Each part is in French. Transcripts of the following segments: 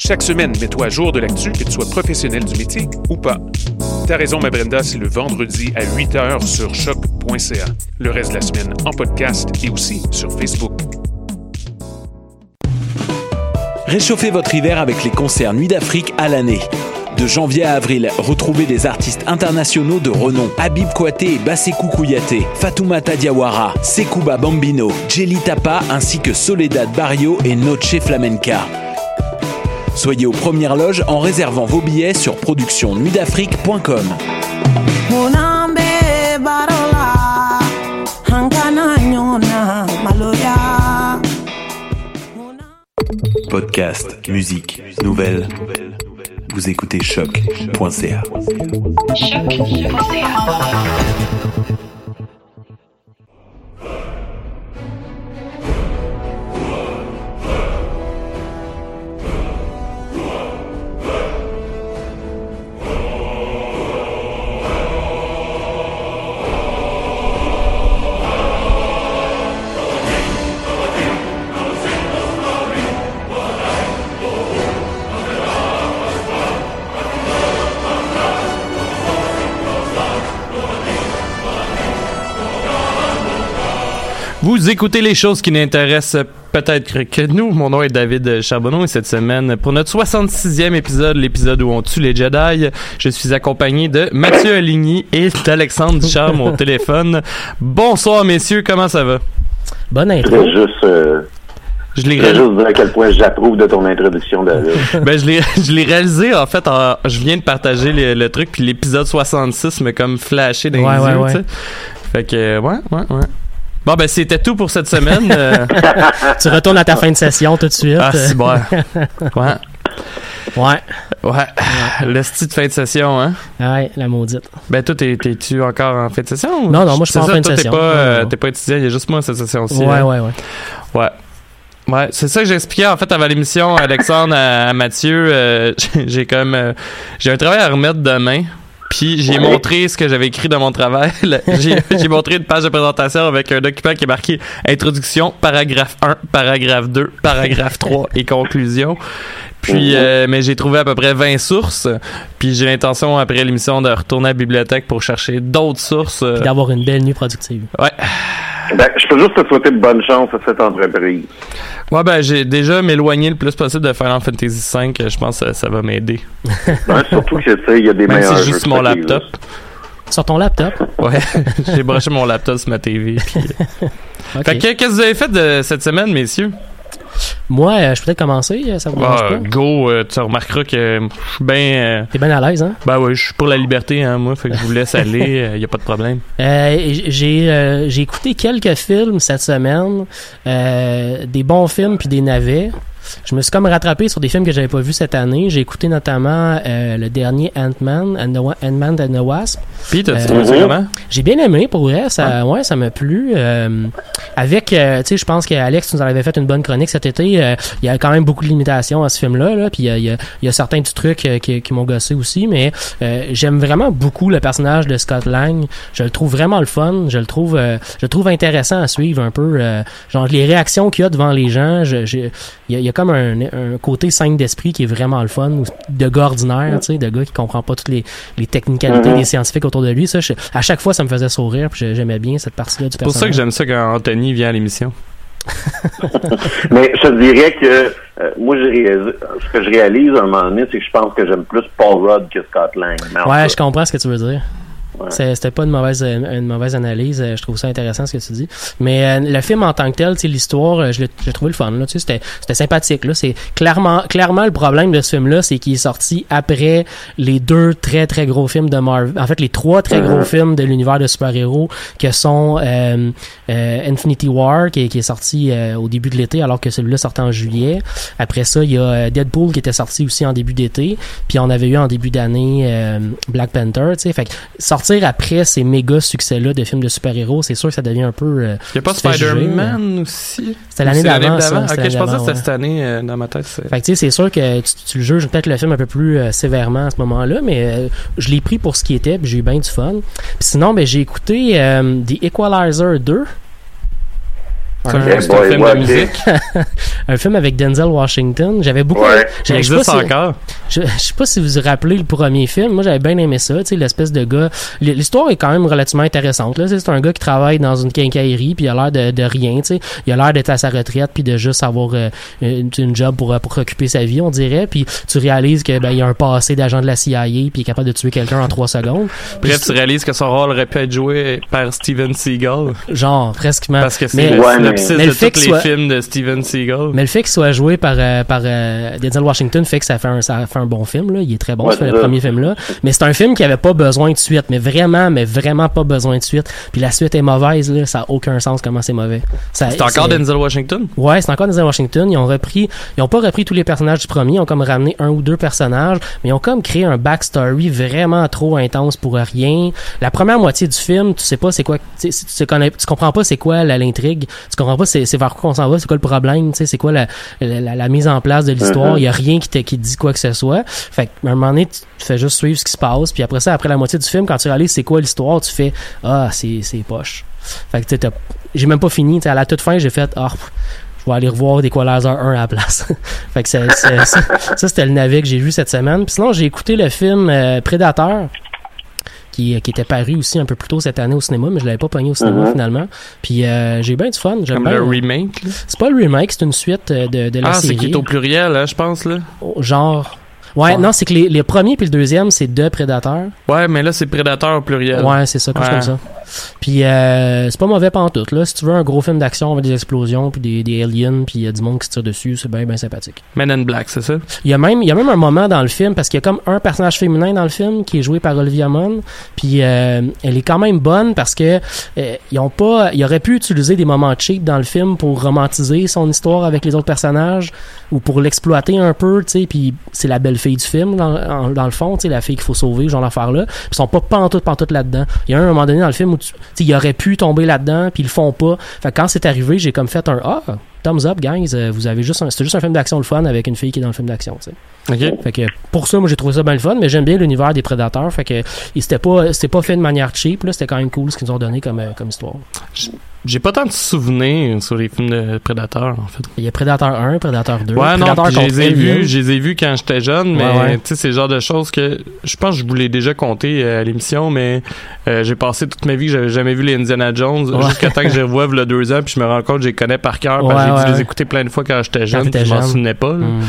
Chaque semaine, mets-toi à jour de l'actu, que tu sois professionnel du métier ou pas. T'as raison, ma Brenda, c'est le vendredi à 8 h sur choc.ca. Le reste de la semaine en podcast et aussi sur Facebook. Réchauffez votre hiver avec les concerts Nuit d'Afrique à l'année. De janvier à avril, retrouvez des artistes internationaux de renom. Habib Kouaté et Basekou Kouyaté, Fatoumata Diawara, Sekouba Bambino, Jelly Tapa ainsi que Soledad Barrio et Noche Flamenca. Soyez aux premières loges en réservant vos billets sur productionnuitdafrique.com. Podcast, musique, nouvelles. Vous écoutez choc.ca. Vous écoutez les choses qui n'intéressent peut-être que nous. Mon nom est David Charbonneau et cette semaine, pour notre 66e épisode, l'épisode où on tue les Jedi, je suis accompagné de Mathieu Aligny et d'Alexandre Ducharme au téléphone. Bonsoir messieurs, comment ça va? Bonne intro. voudrais juste, euh, Je je l'ai voudrais réalisé. juste dire à quel point j'approuve de ton introduction, David. Ben, je l'ai, je l'ai réalisé, en fait, en- je viens de partager le, le truc, puis l'épisode 66 m'a comme flashé dans Ouais, les ouais, yeux, ouais. Fait que, ouais, ouais, ouais. Bon, ben, c'était tout pour cette semaine. euh, Tu retournes à ta fin de session tout de suite. ah, c'est bon. Ouais. Ouais. Ouais. Le style de fin de session, hein? Ouais, la maudite. Ben, toi, t'es, t'es-tu encore en fin de session? ou- Non, non, moi, je suis pas en fin de toi, session. T'es pas, euh, t'es pas étudiant, il y a juste moi cette session-ci. Ouais, hein? ouais, ouais. Ouais. Ouais, c'est ça que j'expliquais en fait avant l'émission, Alexandre, à, à Mathieu. euh, j'ai- comme j'ai un travail à remettre demain. Puis j'ai montré ce que j'avais écrit dans mon travail. J'ai montré une page de présentation avec un document qui est marqué introduction, paragraphe 1, paragraphe 2, paragraphe 3 et conclusion. Puis, euh, mais j'ai trouvé à peu près 20 sources. Puis j'ai l'intention après l'émission de retourner à la bibliothèque pour chercher d'autres sources. euh, d'avoir une belle nuit productive. ouais. Ben, je peux juste te souhaiter de bonne chance à cette entreprise. Ouais, ben, j'ai déjà m'éloigné le plus possible de Final Fantasy V. Je pense que ça va m'aider. Ben, surtout que, tu sais, il y a des Même si meilleurs c'est juste mon laptop. Sur ton laptop? Ouais, j'ai branché mon laptop sur ma TV. puis- OK. Fait que, qu'est-ce que vous avez fait de cette semaine, messieurs? Moi, euh, je peux peut-être commencer. euh, Ça vous Ah, pas? go, euh, tu remarqueras que je suis bien. T'es bien à l'aise, hein? ben ouais, je suis pour la liberté, hein, moi. Fait que je vous laisse aller, il y a pas de problème. J'ai écouté quelques films cette semaine, des bons films puis des navets. Je me suis comme rattrapé sur des films que j'avais pas vus cette année. J'ai écouté notamment euh, le dernier Ant-Man Wa- Ant-Man and the Wasp. Pis, t'as-tu Euh, trouvé ça comment? J'ai bien aimé pour vrai, ça, ouais, ça m'a plu. Euh, avec, euh, tu sais, je pense qu'Alex nous en avait fait une bonne chronique cet été. Euh, il y a quand même beaucoup de limitations à ce film-là, là, puis il y a, il y a- il y a certains petits trucs euh, qui, qui m'ont gossé aussi, mais euh, j'aime vraiment beaucoup le personnage de Scott Lang. Je le trouve vraiment le fun. Je le trouve, euh, je le trouve intéressant à suivre un peu. euh, genre les réactions qu'il y a devant les gens. Je, je- il y a, il y a comme un, un côté scène d'esprit qui est vraiment le fun, ou de gars ordinaire, tu sais, de gars qui comprend pas toutes les, les technicalités Mhm. des scientifiques autour de lui. Ça, je- à chaque fois, ça me faisait sourire, puis j'aimais bien cette partie-là du C'est pour ça que personnage. j'aime ça quand Anthony vient à l'émission. Mais je te dirais que euh, moi, je réalise- ce que je réalise à un moment donné, c'est que je pense que j'aime plus Paul Rudd que Scott Lang. Mais Ouais, je comprends ce que tu veux dire. Ouais. C'était pas une mauvaise une, une mauvaise analyse. euh, Je trouve ça intéressant ce que tu dis. Mais euh, le film en tant que tel, l'histoire, euh, je l'ai j'ai trouvé le fun. Là, c'était c'était sympathique. Là, c'est clairement clairement le problème de ce film-là, c'est qu'il est sorti après les deux très très gros films de Marvel. En fait, les trois très gros films de l'univers de super-héros que sont euh, euh, Infinity War qui est, qui est sorti euh, au début de l'été alors que celui-là sortait en juillet. Après ça, il y a euh, Deadpool qui était sorti aussi en début d'été. Puis on avait eu en début d'année euh, Black Panther. Tu sais, fait que après ces méga succès-là de films de super-héros, c'est sûr que ça devient un peu. euh, Il y a pas Spider-Man aussi? C'était l'année d'avant. Ok, je pensais que c'était cette année euh, dans ma tête. c'est- Fait que tu sais, c'est sûr que tu, tu juges peut-être le film un peu plus euh, sévèrement à ce moment-là, mais je l'ai pris pour ce qui était, puis j'ai eu bien du fun. Puis sinon, ben j'ai écouté The Equalizer 2. C'est un, film ouais, de musique. un film avec Denzel Washington. J'avais beaucoup. Ouais. Il j'avais- je sais existe pas si- encore. Je, je sais pas si vous vous rappelez le premier film. Moi, j'avais bien aimé ça. Tu sais, l'espèce de gars. L'histoire est quand même relativement intéressante. Là, Tu sais, c'est un gars qui travaille dans une quincaillerie, puis il a l'air de, de rien. Tu sais, il a l'air d'être à sa retraite, puis de juste avoir euh, une, une job pour euh, pour occuper sa vie, on dirait. Puis tu réalises que ben il y a un passé d'agent de la CIA, puis il est capable de tuer quelqu'un en trois secondes. Puis Bref, tu réalises que son rôle aurait pu être joué par Steven Seagal. genre presque. Parce que c'est Ouais, synopsis mais- mais de le fait tous qu'il les soit- films de Steven Seagal. Mais le fait qu'il soit joué par euh, par euh, Denzel Washington fait que ça fait un ça fait un bon film là. Il est très bon Ouais, ce- le ça. premier film là. Mais c'est un film qui avait pas besoin de suite, mais vraiment, mais vraiment pas besoin de suite. Puis la suite est mauvaise là. Ça a aucun sens comment c'est mauvais. C'est encore Denzel Washington? Ouais, c'est encore Denzel Washington. Ils ont repris, ils ont pas repris tous les personnages du premier. Ils ont comme ramené un ou deux personnages, mais ils ont comme créé un backstory vraiment trop intense pour rien. La première moitié du film, tu sais pas c'est quoi, tu, sais, tu, sais connais- tu comprends pas c'est quoi la- l'intrigue, tu comprends pas c'est, c'est vers quoi on s'en va, c'est quoi le problème, tu sais, c'est quoi la, la, la- mise en place de l'histoire. Il y a rien qui te, qui te dit quoi que ce soit. Fait qu'à un moment donné, tu, fais juste suivre ce qui se passe. Puis après ça, après la moitié du film, quand tu réalises c'est quoi l'histoire, tu fais ah c'est c'est poche. Fait que tu j'ai même pas fini. tu sais, À la toute fin, j'ai fait ah pff, je vais aller revoir des Equalizer 1 à la place. fait que ça, ça, c'était le navet que j'ai vu cette semaine. Puis sinon, j'ai écouté le film euh, Prédateur. Qui, qui était paru aussi un peu plus tôt cette année au cinéma, mais je l'avais pas pogné au cinéma Mhm. finalement. Puis euh, j'ai bien du fun. J'aime Comme bien. le remake. C'est pas le remake, c'est une suite euh, de, de la Ah, c'est série. qui est au pluriel, hein, je pense, là? Genre. Ouais, Ouais. non, c'est que les, les premiers puis le deuxième, c'est deux prédateurs. Ouais, mais là, c'est Prédateur au pluriel. Ouais, c'est ça, chose Ouais. comme ça. Puis euh, c'est pas mauvais pantoute, là. Si tu veux un gros film d'action avec des explosions, puis des, des aliens, puis il y a du monde qui se tire dessus, c'est bien, bien sympathique. Men in Black, c'est ça? Il y a même, il y a même un moment dans le film, parce qu'il y a comme un personnage féminin dans le film qui est joué par Olivia Munn, puis euh, elle est quand même bonne parce que euh, ils ont pas, ils auraient pu utiliser des moments cheap dans le film pour romantiser son histoire avec les autres personnages ou pour l'exploiter un peu, tu sais, puis c'est la belle fille du film dans, le fond, tu sais, la fille qu'il faut sauver, genre l'affaire là. Ils sont pas pantoute pantoute là-dedans. Il y a un moment donné dans le film où tu, sais, ils auraient pu tomber là-dedans, puis ils le font pas. Fait que quand c'est arrivé, j'ai comme fait un ah, thumbs up guys, euh, vous avez juste un, c'est juste un film d'action le fun avec une fille qui est dans le film d'action, tu sais. OK. Fait que pour ça, moi j'ai trouvé ça bien le fun, mais j'aime bien l'univers des prédateurs. Fait que c'était pas c'était pas fait de manière cheap, là, c'était quand même cool ce qu'ils nous ont donné comme, euh, comme histoire. J'ai pas tant de souvenirs sur les films de Prédateur, en fait. Il y a Prédateur 1, Prédateur 2, Ouais, non, Prédateur puis je les ai vus, je les ai vus quand j'étais jeune, mais Ouais, ouais. tu sais, c'est le genre de choses que je pense que je vous l'ai déjà compté euh, à l'émission, mais euh, j'ai passé toute ma vie que j'avais jamais vu les Indiana Jones Ouais. jusqu'à temps que je les revoie le deux ans, puis je me rends compte que je les connais par cœur, parce que j'ai dû les écouter plein de fois quand j'étais jeune, puis je m'en souvenais pas. Mm.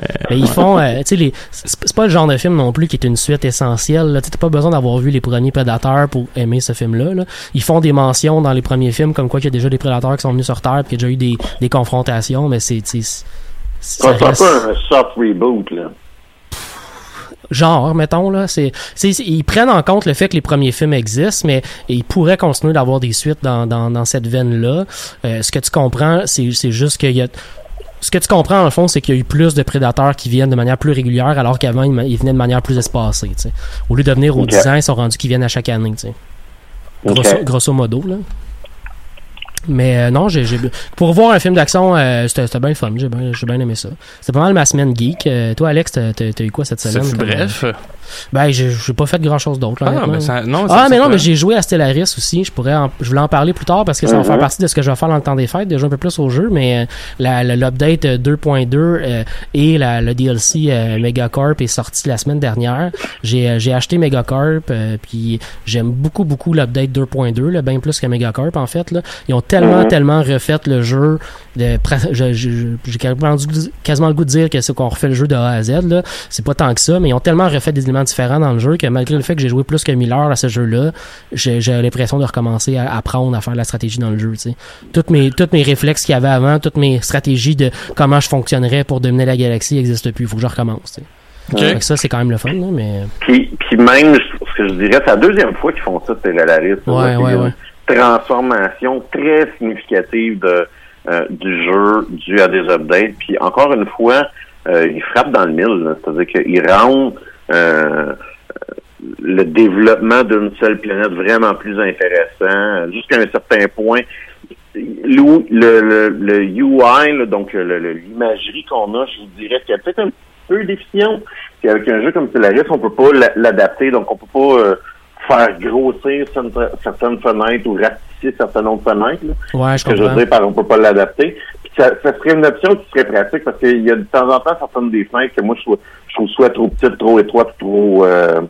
Mais, Mais ils ouais. font, euh, tu sais, les- c'est pas le genre de film non plus qui est une suite essentielle. Tu sais, T'as pas besoin d'avoir vu les premiers Prédateurs pour aimer ce film-là. là. Ils font des mentions dans les premiers films, comme quoi qu'il y a déjà des Prédateurs qui sont venus sur Terre, puis qu'il y a déjà eu des, des confrontations, mais c'est, tu sais, c'est- un reste- peu un soft reboot, là. genre, mettons, là. C'est- ils prennent en compte le fait que les premiers films existent, mais ils pourraient continuer d'avoir des suites dans, dans, dans cette veine-là. Euh, ce que tu comprends, c'est, c'est juste qu'il y a. Ce que tu comprends, en fond, c'est qu'il y a eu plus de prédateurs qui viennent de manière plus régulière, alors qu'avant, ils, venaient de manière plus espacée. Au lieu de venir aux Ok. 10 ans, ils sont rendus qu'ils viennent à chaque année, grosso modo, là. Mais euh, non, j'ai, j'ai- pour voir un film d'action, euh, c'était, c'était bien le fun. J'ai bien, j'ai bien aimé ça. C'était pas mal ma semaine geek. Euh, toi, Alex, t'as, t'as- t'as eu quoi cette Ça semaine? fut euh, bref. Ben, j'ai j'ai pas fait grand chose d'autre. là, Ah, ben ça- non, Ah, mais c'est non, mais j'ai joué à Stellaris aussi. Je pourrais, en- je voulais en parler plus tard parce que ça va faire partie de ce que je vais faire dans le temps des fêtes, de jouer un peu plus au jeu. Mais la- la- l'update euh, 2.2 euh, et la, le DLC euh, Megacorp est sorti la semaine dernière. J'ai, j'ai acheté Megacorp, euh, puis j'aime beaucoup, beaucoup l'update 2.2, là, bien plus que Megacorp en fait. Là. Ils ont tellement, tellement refait le jeu. J'ai quasiment, le goût de dire que c'est qu'on refait le jeu de A à Z. Là. C'est pas tant que ça, mais ils ont tellement refait des éléments différents dans le jeu que malgré le fait que j'ai joué plus que 1000 heures à ce jeu-là, j'ai, j'ai l'impression de recommencer à apprendre à faire de la stratégie dans le jeu. tu sais. Toutes mes, toutes mes réflexes qu'il y avait avant, toutes mes stratégies de comment je fonctionnerais pour dominer la galaxie n'existent plus. Il faut que je recommence. que ça, c'est quand même le fun, là, mais. Puis, puis même, ce que je dirais, c'est la deuxième fois qu'ils font ça, Stellaris. Ouais, ouais, ouais. Transformation très significative de, euh, du jeu dû à des updates. Puis encore une fois, euh, ils frappent dans le mille. C'est-à-dire qu'ils rendent euh, le développement d'une seule planète vraiment plus intéressant, jusqu'à un certain point. Le, le, le, UI, là, donc l'imagerie qu'on a, je vous dirais qu'il y a peut-être un peu déficient. Puis avec un jeu comme Stellaris, on peut pas l'a- l'adapter, donc on peut pas euh, faire grossir certaines, fenêtres ou ratisser certaines autres fenêtres. là. Ouais, je Ce que je veux comprends. dire par on peut pas l'adapter. Puis ça, ça serait une option qui serait pratique parce qu'il y a de temps en temps certaines des fenêtres que moi je trouve, je trouve soit trop petites, trop étroites, trop euh,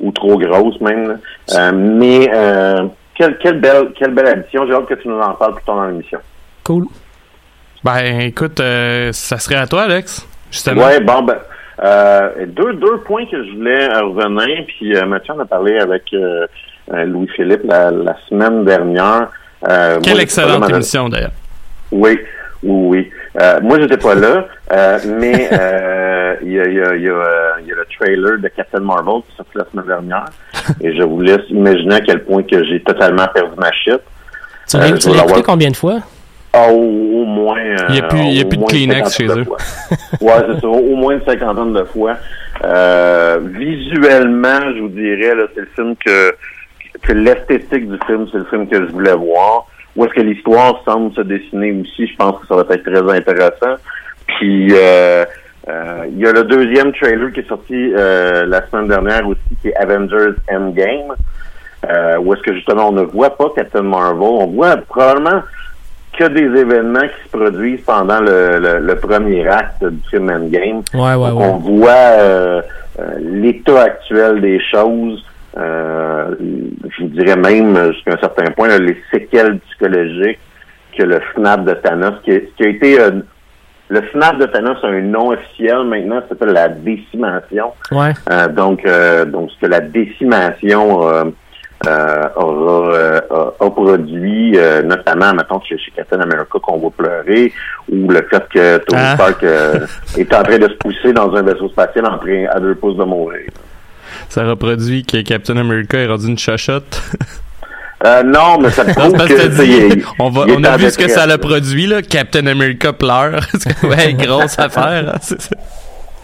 ou trop grosses même. Euh, mais euh, quelle, quelle belle quelle belle addition. J'ai hâte que tu nous en parles plus tard dans l'émission. Cool. Ben, écoute, euh, ça serait à toi, Alex, justement. Ouais, bon ben euh, deux, deux points que je voulais euh, revenir, puis euh, Mathieu en a parlé avec euh, euh, Louis-Philippe la, la semaine dernière. Euh, Quelle moi, excellente là, émission, d'ailleurs. Oui, oui, oui. Euh, moi, j'étais pas là, euh, mais euh, il y, a, il y, a, il y, a, il y a le trailer de Captain Marvel qui sorti la semaine dernière, et je vous laisse imaginer à quel point que j'ai totalement perdu ma shit. Tu l'as Euh, écouté combien de fois? Ah, au, au moins. euh, Il y a plus- il y a plus de Kleenex chez eux. ouais, c'est ça. Au moins une cinquantaine de fois. Euh, visuellement, je vous dirais, là, c'est le film que, que l'esthétique du film, c'est le film que je voulais voir. Où est-ce que l'histoire semble se dessiner aussi, je pense que ça va être très intéressant. Puis, euh, euh, il y a le deuxième trailer qui est sorti euh, la semaine dernière aussi, qui est Avengers Endgame. Euh, où est-ce que justement on ne voit pas Captain Marvel, on voit probablement que des événements qui se produisent pendant le, le, le premier acte du film Endgame. Ouais, ouais, Donc, ouais. on voit euh, euh, l'état actuel des choses. Euh, je dirais même jusqu'à un certain point là, les séquelles psychologiques que le snap de Thanos, qui, qui a été euh, le snap de Thanos a un nom officiel maintenant, ça s'appelle la décimation. Ouais. Euh, donc, euh, donc ce que la décimation euh, euh, euh, a, a produit, euh, notamment, mettons, chez, chez Captain America qu'on va pleurer, ou le fait que Tony Ah. Stark est en train de se pousser dans un vaisseau spatial en train à deux pouces de mourir. Ça reproduit que Captain America est rendu une chachotte? Euh, non, mais ça prouve que, dit, est- on, va, a vu ce que ça l'a produit, là. Captain America pleure. Ouais, grosse affaire. hein, c'est ça.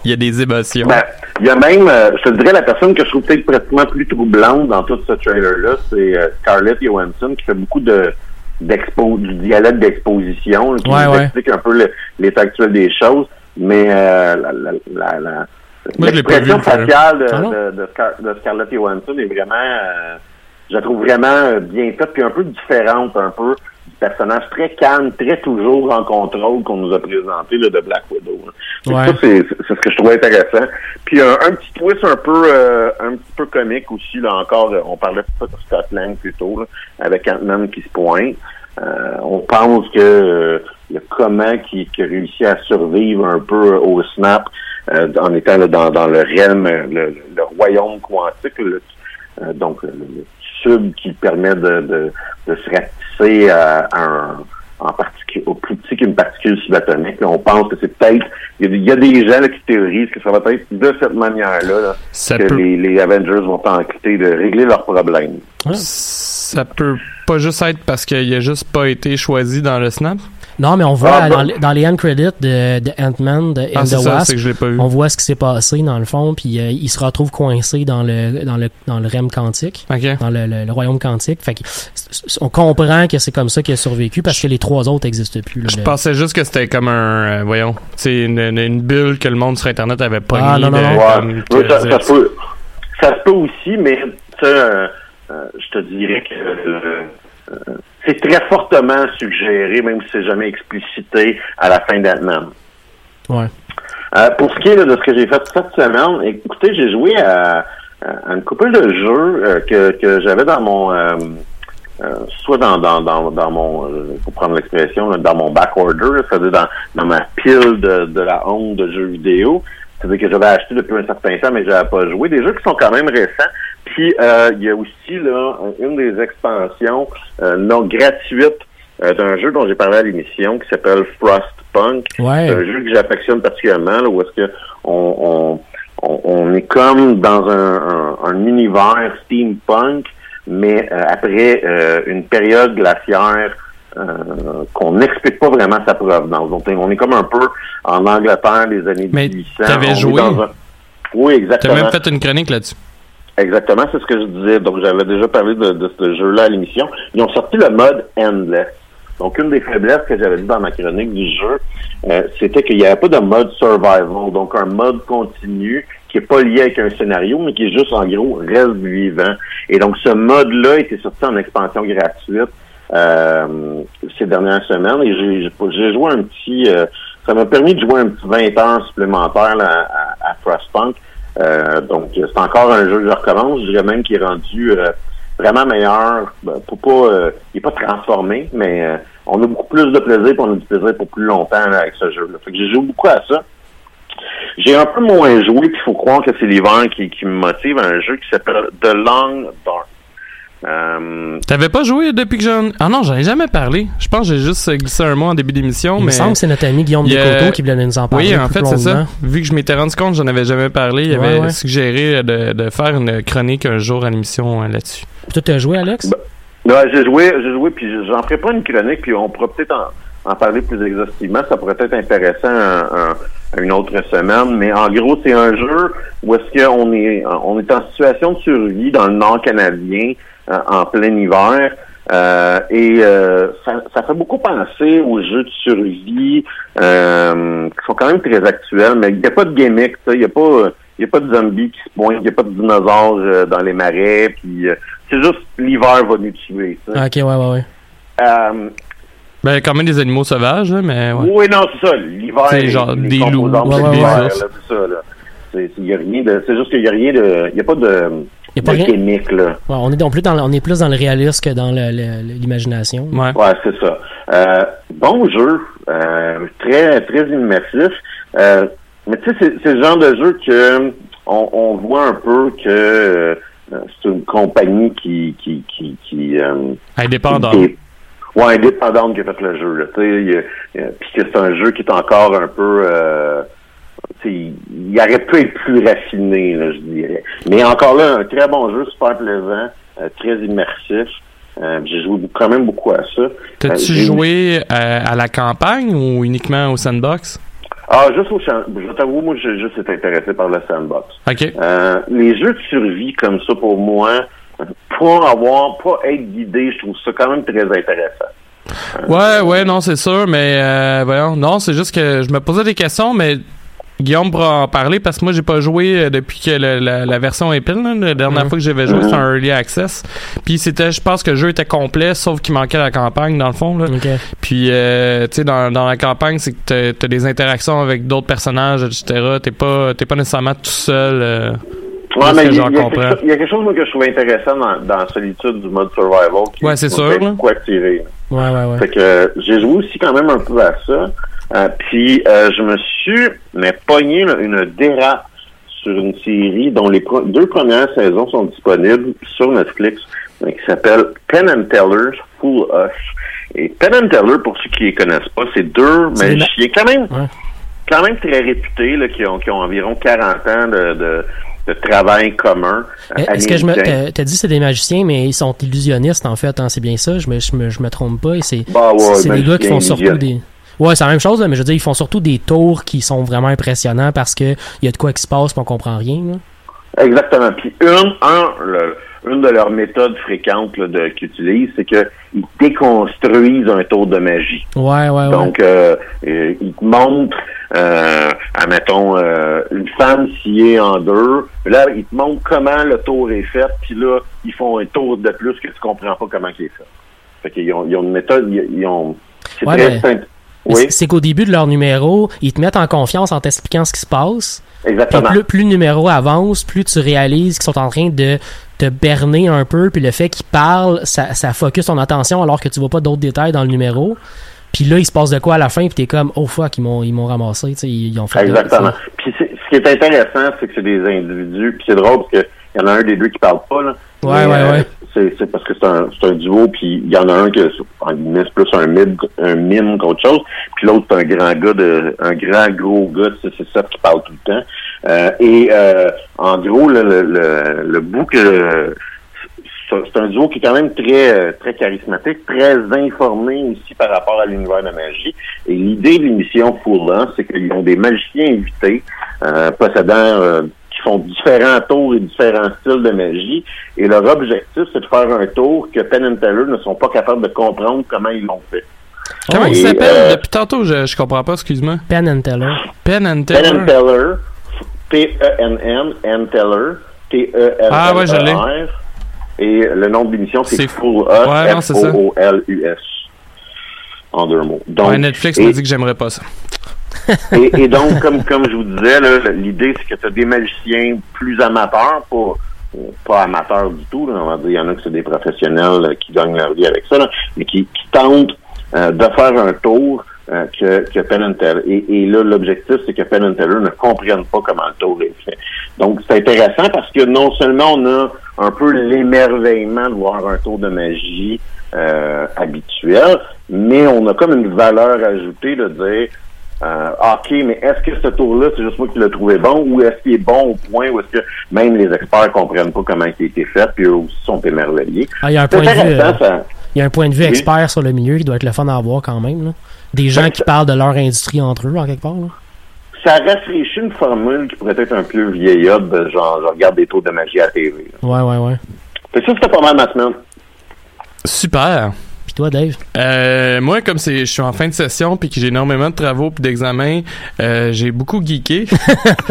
Il y a des émotions. Ben, il y a même, euh, je te dirais, la personne que je trouve peut-être pratiquement plus troublante dans tout ce trailer-là, c'est euh, Scarlett Johansson, qui fait beaucoup de d'expo, du dialogue d'exposition, qui Ouais, nous ouais. explique un peu l'état actuel des choses, mais euh, la, l'expression faciale de, Ah de, de, Scar- de Scarlett Johansson est vraiment, euh, je la trouve vraiment bien faite, puis un peu différente, un peu personnage très calme, très toujours en contrôle qu'on nous a présenté là, de Black Widow. que Ouais. Ça, c'est c'est ce que je trouvais intéressant. Puis un, un petit twist un peu euh, un petit peu comique aussi, là encore, euh, on parlait de Scott Lang plus tôt, là, avec Ant-Man qui se pointe. Euh, on pense que euh, le comment qui, qui a réussi à survivre un peu au snap euh, en étant là, dans, dans le realm, euh, le, le royaume quantique, euh, donc le, qui permet de, de, de se ratisser à, un en particule, au plus petit qu'une particule subatomique. Là, on pense que c'est peut-être il y, a, il y a des gens là, qui théorisent que ça va être de cette manière-là là, que peut- les, les Avengers vont tenter de régler leurs problèmes. Ça peut pas juste être parce qu'il a juste pas été choisi dans le snap? Non, mais on voit Ah, dans, bon. les- dans les end credits de, de Ant-Man de, Ah, c'est the ça, Wasp, que je pas on voit ce qui s'est passé dans le fond, puis euh, il se retrouve coincé dans le dans le dans le REM quantique, dans le, le- le royaume quantique. Fait que on comprend que c'est comme ça qu'il a survécu parce que les trois autres n'existent plus. là. Je Le- pensais juste que c'était comme un, euh, voyons, c'est une, une, une bulle que le monde sur Internet avait pas Ah, non, non, non. Oui, ça, peut. ça se peut aussi, mais euh, euh, je te dirais que c'est très fortement suggéré, même si c'est jamais explicité à la fin d'Ant-Man. Ouais. Euh, pour ce qui est là, de ce que j'ai fait cette semaine, écoutez, j'ai joué à, à une couple de jeux euh, que, que j'avais dans mon euh, euh, soit dans, dans, dans, dans mon pour prendre l'expression, dans mon back order, là, c'est-à-dire dans, dans ma pile de, de la honte de jeux vidéo. C'est-à-dire que j'avais acheté depuis un certain temps, mais j'avais pas joué. Des jeux qui sont quand même récents. Puis euh, il y a aussi là une des expansions euh, non gratuites euh, d'un jeu dont j'ai parlé à l'émission qui s'appelle Frostpunk. Ouais. C'est un jeu que j'affectionne particulièrement, là, où est-ce que on, on, on, on est comme dans un, un, un univers steampunk, mais euh, après euh, une période glaciaire euh, qu'on n'explique pas vraiment sa provenance. Donc, on est comme un peu en Angleterre des années Mais 1800. t'avais joué? un- Oui, T'as exactement. même fait une chronique là-dessus. Exactement, c'est ce que je disais. Donc, j'avais déjà parlé de, de ce jeu-là à l'émission. Ils ont sorti le mode Endless. Donc, une des faiblesses que j'avais dit dans ma chronique du jeu, euh, c'était qu'il n'y avait pas de mode survival. Donc, un mode continu qui est pas lié avec un scénario, mais qui est juste, en gros, reste vivant. Et donc, ce mode-là était sorti en expansion gratuite ces dernières semaines. Et j'ai- joué un petit... euh, ça m'a permis de jouer un petit 20 heures supplémentaires là, à, à Frostpunk. Euh, donc, c'est encore un jeu que je recommence. Je dirais même qu'il est rendu euh, vraiment meilleur. Ben, pour pas, euh, il est pas transformé, mais euh, on a beaucoup plus de plaisir, puis on a du plaisir pour plus longtemps là, avec ce jeu-là. Fait que j'ai joué beaucoup à ça. J'ai un peu moins joué, puis il faut croire que c'est l'hiver qui, qui me motive à un jeu qui s'appelle The Long Dark. Euh, T'avais pas joué depuis que j'en. Ah non, j'en ai jamais parlé. Je pense que j'ai juste glissé un mot en début d'émission, Il me semble que c'est notre ami Guillaume a- Descoteaux qui voulait nous en parler. Oui, en fait, c'est ça. Vu que je m'étais rendu compte, j'en avais jamais parlé. Il Ouais, avait ouais. suggéré de, de faire une chronique un jour à l'émission euh, là-dessus. Puis Toi, t'as joué, Alex? Ouais, j'ai joué, j'ai joué, puis j'en ferai pas une chronique, puis on pourra peut-être en, en parler plus exhaustivement. Ça pourrait être intéressant un- un- une autre semaine, mais en gros, c'est un jeu où est-ce qu'on est, on est en situation de survie dans le nord canadien en plein hiver. Euh, et euh, ça, ça fait beaucoup penser aux jeux de survie euh, qui sont quand même très actuels, mais il n'y a pas de gimmick, ça. il n'y a pas il y a pas de zombies qui se pointent, il n'y a pas de dinosaures euh, dans les marais, puis euh, c'est juste l'hiver va nous tuer. ça. Ok, ouais, ouais, ouais. Euh, Ben, quand même des animaux sauvages, là, mais ouais. Oui, non, c'est ça. L'hiver. C'est genre les des loups, ouais, ouais, l'hiver, ouais. là, C'est ça, là. C'est c'est- y a rien de. C'est juste qu'il n'y a rien de. Il n'y a pas de. Y a pas de rien- chimique, là. Ouais, on, est, on, plus dans, le- on est plus dans le réalisme que dans l'imagination. Ouais. Ouais, c'est ça. Euh, bon jeu. Euh, très, très immersif. Euh, mais tu sais, c'est le genre de jeu que on, on voit un peu que euh, c'est une compagnie qui. qui, qui, qui euh, Indépendant. qui Ouais, indépendante qui a fait le jeu. Là, y a- y a- puis que c'est un jeu qui est encore un peu... Il aurait pu être plus raffiné, là, je dirais. Mais encore là, un très bon jeu, super plaisant, euh, très immersif. Euh, j'ai joué quand même beaucoup à ça. T'as-tu Euh, joué à la campagne ou uniquement au sandbox? Ah, juste au champ. Je t'avoue, moi, j'ai juste été intéressé par le sandbox. OK. Euh, les jeux de survie comme ça, pour moi, pour avoir, pas être guidé, je trouve ça quand même très intéressant. Ouais, ouais, non, c'est sûr, mais euh, voyons, non, c'est juste que je me posais des questions, mais Guillaume pourra en parler parce que moi j'ai pas joué euh, depuis que le- la, la version est pile. là. La dernière Mhm. fois que j'avais joué, c'était un early access. Puis c'était, je pense que le jeu était complet, sauf qu'il manquait la campagne dans le fond. Là. Puis euh, tu sais, dans, dans la campagne, c'est que t'as, t'as des interactions avec d'autres personnages, etc. T'es pas, t'es pas nécessairement tout seul. euh. Ouais, mais il y, a- y quelque chose- il y a quelque chose moi, que je trouve intéressant dans, dans Solitude du mode survival. Qui, Ouais, c'est sûr, beaucoup attiré. Ouais, ouais, ouais. Fait que euh, j'ai joué aussi quand même un peu à ça. Euh, puis euh, je me suis mais pogné là, une dérape sur une série dont les pro- deux premières saisons sont disponibles sur Netflix, euh, qui s'appelle Penn and Teller's Fool Us. Et Penn and Teller, pour ceux qui les connaissent pas, c'est deux magiciens quand même Ouais. quand même très réputés, là, qui ont, qui ont environ 40 ans de, de, de travail commun. euh, Est-ce que je me. T'as dit que c'est des magiciens, mais ils sont illusionnistes, en fait, hein, c'est bien ça. Je me, je me, je me trompe pas. C'est Bah ouais, c'est des gars qui font surtout des. Ouais, c'est la même chose, là, mais je veux dire, ils font surtout des tours qui sont vraiment impressionnants parce que il y a de quoi qui se passe, puis on comprend rien. Là. Exactement. Puis une, un, le, une de leurs méthodes fréquentes qu'ils utilisent, c'est qu'ils déconstruisent un tour de magie. Ouais, ouais, ouais. Donc, euh, euh, ils te montrent, euh, admettons, euh, une femme sciée en deux. Là, ils te montrent comment le tour est fait, puis là, ils font un tour de plus que tu comprends pas comment il est fait. Fait qu'ils ont, ils ont une méthode, ils, ils ont... C'est Ouais, très mais- simple. Mais Oui, c'est- qu'au début de leur numéro, ils te mettent en confiance en t'expliquant ce qui se passe. Exactement. plus, plus le numéro avance, plus tu réalises qu'ils sont en train de te berner un peu, puis le fait qu'ils parlent, ça, ça focus ton attention alors que tu vois pas d'autres détails dans le numéro. Puis là, il se passe de quoi à la fin, puis t'es comme, oh fuck, ils m'ont, ils m'ont ramassé, tu sais, ils, ont fait. Exactement. Puis ce qui est intéressant, c'est que c'est des individus, puis c'est drôle parce que il y en a un des deux qui parle pas là. Ouais, ouais, ouais. C'est, parce que c'est un, duo, puis il y en a un qui est en plus un mime, un mime qu'autre chose, puis l'autre c'est un grand gars de, un grand gros gars, c'est ça qui parle tout le temps. Euh, et euh, en gros, le, le, c'est un duo qui est quand même très très charismatique, très informé aussi par rapport à l'univers de la magie. Et l'idée de l'émission Full On, c'est qu'ils ont des magiciens invités euh, possédant différents tours et différents styles de magie. Et leur objectif, c'est de faire un tour que Penn and Teller ne sont pas capables de comprendre comment ils l'ont fait. Comment il Et, s'appelle? euh, Depuis tantôt, je, je comprends pas, excuse-moi. Penn and Teller. Penn and Penn Teller. and Teller, P-E-N-N, N Teller, T-E-L-L-E-R. Ah ouais, je l'ai. Et le nom de l'émission, c'est Full Ouais, non, c'est ça. F-O-O-L-U-S. En deux mots. Donc, Ouais, Netflix et- m'a dit que j'aimerais pas ça. Et, et donc, comme, comme je vous disais, l'idée, c'est que tu as des magiciens plus amateurs, pas, pas amateurs du tout. Là, on va dire, il y en a que c'est des professionnels euh, qui gagnent leur vie avec ça, là, mais qui, qui tentent euh, de faire un tour euh, que, que Penn and. Et, et là, l'objectif, c'est que Penn and ne comprennent pas comment le tour est fait. Donc, c'est intéressant parce que non seulement on a un peu l'émerveillement de voir un tour de magie euh, habituel, mais on a comme une valeur ajoutée de dire euh, ah, OK, mais est-ce que ce tour-là, c'est juste moi qui l'ai trouvé bon ou est-ce qu'il est bon au point où est-ce que même les experts comprennent pas comment il a été fait puis eux aussi sont émerveillés? Ah, il y a un C'est point de vue. euh, ça. Il y a un point de vue Oui. expert sur le milieu qui doit être le fun à avoir quand même. là. Des gens Ben, qui ça- parlent de leur industrie entre eux, en quelque part. là. Ça rafraîchit une formule qui pourrait être un peu vieillotte, genre, je regarde des tours de magie à la TV. là. Ouais, ouais, ouais. Que ça, c'était pas mal ma semaine. Super. Toi, Dave? Euh, moi, comme c'est, je suis en fin de session puis que j'ai énormément de travaux puis d'examens, euh, j'ai beaucoup geeké.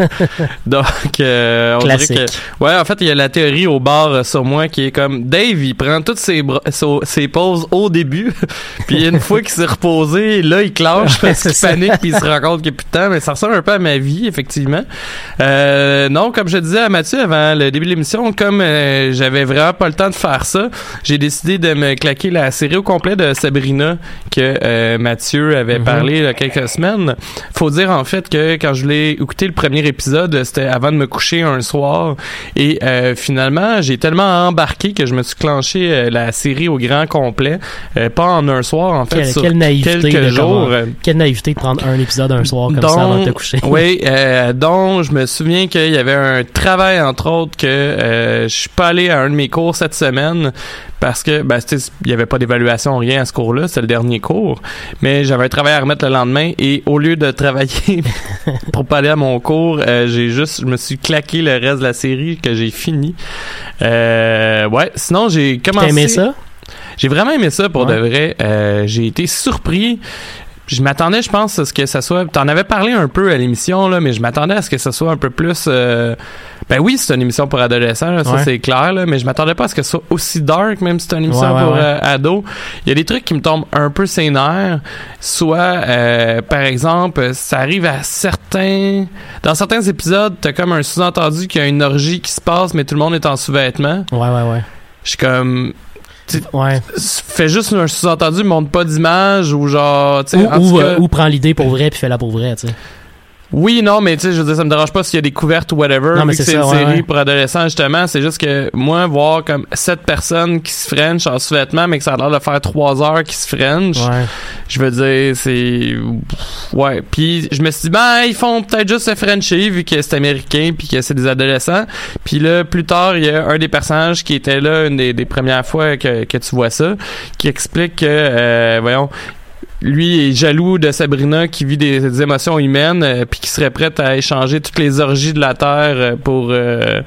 Donc, euh, on Classique. dirait que, ouais, en fait, il y a la théorie au bar sur moi qui est comme Dave, il prend toutes ses, ses pauses au début, puis une fois qu'il s'est reposé, là, il clenche parce qu'il panique puis il se rend compte qu'il n'y a plus de temps. Mais ça ressemble un peu à ma vie, effectivement. Non, comme je disais à Mathieu avant le début de l'émission, comme j'avais vraiment pas le temps de faire ça, j'ai décidé de me claquer la série au complet de Sabrina que euh, Mathieu avait Mhm. parlé il y a quelques semaines. Faut dire en fait que quand je l'ai écouté le premier épisode, c'était avant de me coucher un soir et euh, finalement j'ai tellement embarqué que je me suis clenché euh, la série au grand complet, pas en un soir en fait, Quelle, sur quelle naïveté quelques de jours. comment- Quelle naïveté de prendre un épisode un soir comme ça avant de te coucher. oui, donc je me souviens qu'il y avait un travail entre autres que je suis pas allé à un de mes cours cette semaine parce que ben, il y avait pas d'évaluation rien à ce cours-là, c'est le dernier cours, mais j'avais un travail à remettre le lendemain et au lieu de travailler pour pas aller à mon cours, euh, j'ai juste je me suis claqué le reste de la série que j'ai fini. Euh, ouais, sinon j'ai T'as commencé aimé ça? j'ai vraiment aimé ça pour Ouais. de vrai. Euh, j'ai été surpris. Je m'attendais, je pense, à ce que ça soit. T'en avais parlé un peu à l'émission, là, mais je m'attendais à ce que ça soit un peu plus. euh, Ben oui, c'est une émission pour adolescents, là, ça Ouais. c'est clair, là, mais je m'attendais pas à ce que ce soit aussi dark, même si c'est une émission Ouais, ouais, pour euh, ados. Il y a des trucs qui me tombent un peu ses nerfs. Soit, euh, par exemple, ça arrive à certains. Dans certains épisodes, t'as comme un sous-entendu qu'il y a une orgie qui se passe, mais tout le monde est en sous-vêtements. Ouais, ouais, ouais. Je suis comme. Ouais. fais juste un sous-entendu, montre pas d'image ou genre, tu sais, Ou, ou, euh, ou prends l'idée pour vrai puis fais-la pour vrai, tu sais. Oui, non, mais tu sais, je veux dire, ça me dérange pas s'il y a des couvertes ou whatever. Non, mais vu que c'est une série ouais. pour adolescents, justement, c'est juste que moi, voir comme sept personnes qui se french en sous-vêtements, mais que ça a l'air de faire trois heures qui se french, Ouais. je veux dire, c'est... Ouais. Puis je me suis dit, ben, ils font peut-être juste se frencher, vu que c'est américain, puis que c'est des adolescents. Puis là, plus tard, il y a un des personnages qui était là, une des, des premières fois que, que tu vois ça, qui explique que, euh, voyons, lui est jaloux de Sabrina qui vit des, des émotions humaines euh, puis qui serait prête à échanger toutes les orgies de la terre euh, pour euh,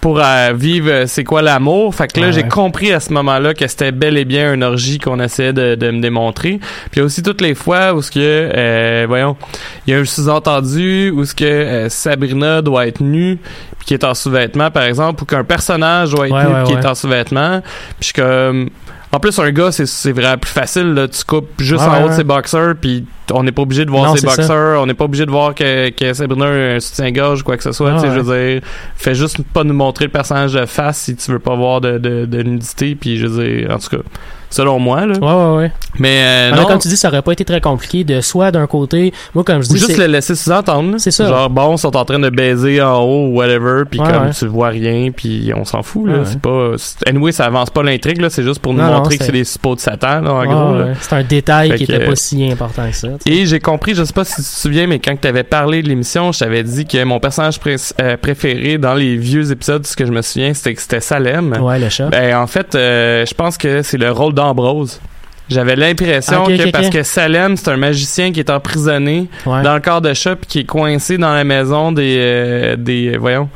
pour euh, vivre c'est quoi l'amour. Fait que là, Ouais, j'ai compris à ce moment-là que c'était bel et bien une orgie qu'on essayait de, de me démontrer. Puis aussi toutes les fois où ce que, euh, voyons, il y a un sous-entendu où ce que Sabrina doit être nue puis qui est en sous-vêtements, par exemple, ou qu'un personnage doit être Ouais, nu ouais, qui est en sous-vêtements. Puis comme... En plus, un gars, c'est- c'est vraiment plus facile. Là. Tu coupes juste en ouais, haut de ses boxers, puis on n'est pas obligé de voir Non, ses ça. boxers. On n'est pas obligé de voir que, que Sabrina a un soutien-gorge ou quoi que ce soit. Ah, tu sais, ouais. Je veux dire, fais juste pas nous montrer le personnage de face si tu veux pas voir de, de, de nudité. Puis je veux dire, en tout cas, selon moi. Là. Ouais, ouais, ouais. Mais euh, Ah, non, comme tu dis, ça aurait pas été très compliqué de soit d'un côté, moi comme je ou dis, juste c'est- le laisser sous-entendre. C'est ça. Genre, bon, ils sont en train de baiser en haut ou whatever, puis Ouais, comme ouais. tu vois rien, puis on s'en fout. Là. Ouais, C'est pas... Anyway, ça avance pas l'intrigue, là. C'est juste pour nous Non, non, montrer que c'est- des suppôts de Satan, là, en gros. c'est un détail Fait qui était euh, pas si important que ça. Et j'ai compris, je sais pas si tu te souviens, mais quand tu avais parlé de l'émission, je t'avais dit que mon personnage pré- euh, préféré dans les vieux épisodes, ce que je me souviens, c'était que c'était Salem. Ouais, le chat. Ben, en fait, euh, je pense que c'est le rôle d'Ambrose. J'avais l'impression que parce que Salem, c'est un magicien qui est emprisonné Ouais. dans le corps de chat puis qui est coincé dans la maison des euh, des voyons.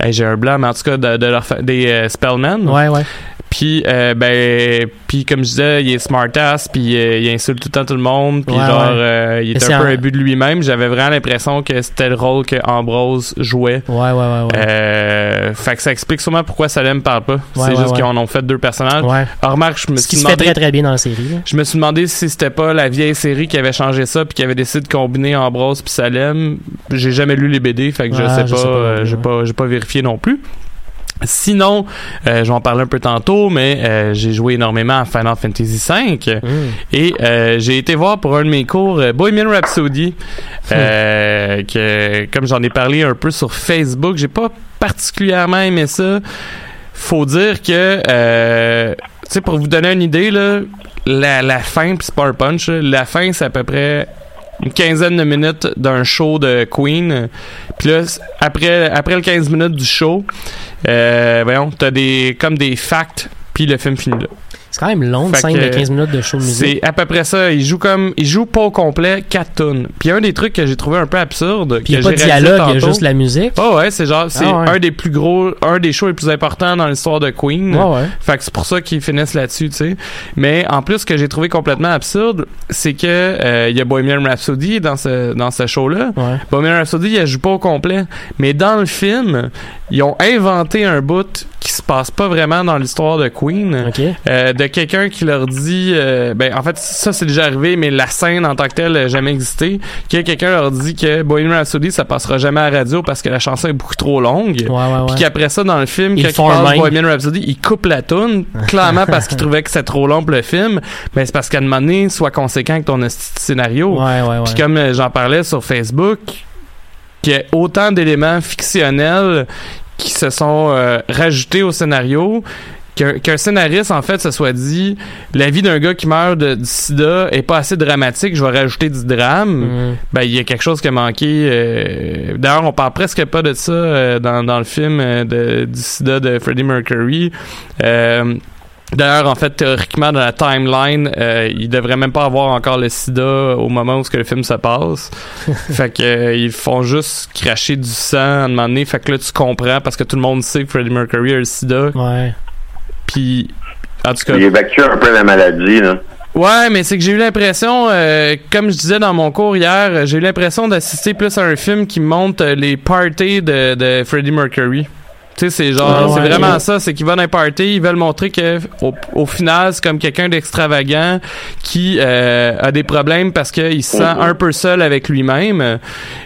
Hey, j'ai un blanc, mais en tout cas de, de leur des euh, Spellmen. Ouais, ouais. Puis euh, ben puis comme je disais, il est smartass puis euh, il insulte tout le temps tout le monde puis Ouais, genre ouais. euh, il est Mais un peu un- but de lui-même. J'avais vraiment l'impression que c'était le rôle que Ambrose jouait. Ouais, ouais, ouais, ouais. Euh, fait que ça explique sûrement pourquoi Salem parle pas. c'est juste qu'ils en ont fait deux personnages. ouais. Alors, remarque, je me Ce qui suis se fait demandé très très bien dans la série. là. je me suis demandé si c'était pas la vieille série qui avait changé ça puis qui avait décidé de combiner Ambrose puis Salem. J'ai jamais lu les BD, fait que je Ah, sais je pas, j'ai pas, pas vérifié non plus. Sinon, euh, je vais en parler un peu tantôt, mais euh, j'ai joué énormément à Final Fantasy V Mm. et euh, j'ai été voir pour un de mes cours Bohemian Rhapsody, que comme j'en ai parlé un peu sur Facebook, j'ai pas particulièrement aimé ça. Faut dire que, tu sais, pour vous donner une idée là, la, la fin, puis c'est pas un punch, là, la fin c'est à peu près une quinzaine de minutes d'un show de Queen. Puis là, après, après le 15 minutes du show, euh, voyons, t'as des, comme des facts, puis le film finit là. C'est quand même long, Fait scène que, de 15 minutes de show de musique. C'est à peu près ça. Il joue comme, il joue pas au complet 4 tonnes. Puis un des trucs que j'ai trouvé un peu absurde, Puis il n'y a pas de dialogue, il y a juste la musique. Oh ouais, c'est genre, c'est Ah ouais. un des plus gros, un des shows les plus importants dans l'histoire de Queen. Ouais, ouais. Fait que c'est pour ça qu'ils finissent là-dessus, tu sais. Mais en plus, ce que j'ai trouvé complètement absurde, c'est que euh, il y a Bohemian Rhapsody dans ce dans ce show-là. Ouais. Bohemian Rhapsody, il joue pas au complet. Mais dans le film, ils ont inventé un bout qui passe pas vraiment dans l'histoire de Queen. Euh, de quelqu'un qui leur dit euh, ben en fait ça c'est déjà arrivé mais la scène en tant que telle n'a jamais existé. Que quelqu'un leur dit que Bohemian Rhapsody ça passera jamais à la radio parce que la chanson est beaucoup trop longue. Ouais, ouais, puis qu'après ça dans le film Ils quand le il font parle de eux-mêmes. Bohemian Rhapsody il coupe la tune clairement parce qu'il trouvait que c'était trop long pour le film. Mais c'est parce qu'à un moment donné soit conséquent avec ton scénario. Puis comme euh, j'en parlais sur Facebook, qu'il y a autant d'éléments fictionnels qui se sont euh, rajoutés au scénario qu'un qu'un scénariste en fait se soit dit la vie d'un gars qui meurt de, du sida est pas assez dramatique je vais rajouter du drame Mm. ben il y a quelque chose qui a manqué euh, d'ailleurs on parle presque pas de ça euh, dans, dans le film euh, de, du sida de Freddie Mercury euh, D'ailleurs, en fait, théoriquement, dans la timeline, euh, il devrait même pas avoir encore le sida au moment où ce que le film se passe. fait que euh, ils font juste cracher du sang à un moment donné. Fait que là, tu comprends parce que tout le monde sait que Freddie Mercury a le sida. Ouais. Puis, en tout cas, Il évacue un peu la maladie, là. Ouais, mais c'est que j'ai eu l'impression, euh, comme je disais dans mon cours hier, j'ai eu l'impression d'assister plus à un film qui montre euh, les parties de, de Freddie Mercury. Tu sais, c'est genre, Ah c'est ouais. vraiment ça, c'est qu'ils vont dans un party, ils veulent montrer que au, au final, c'est comme quelqu'un d'extravagant qui euh, a des problèmes parce qu'il se sent un peu seul avec lui-même.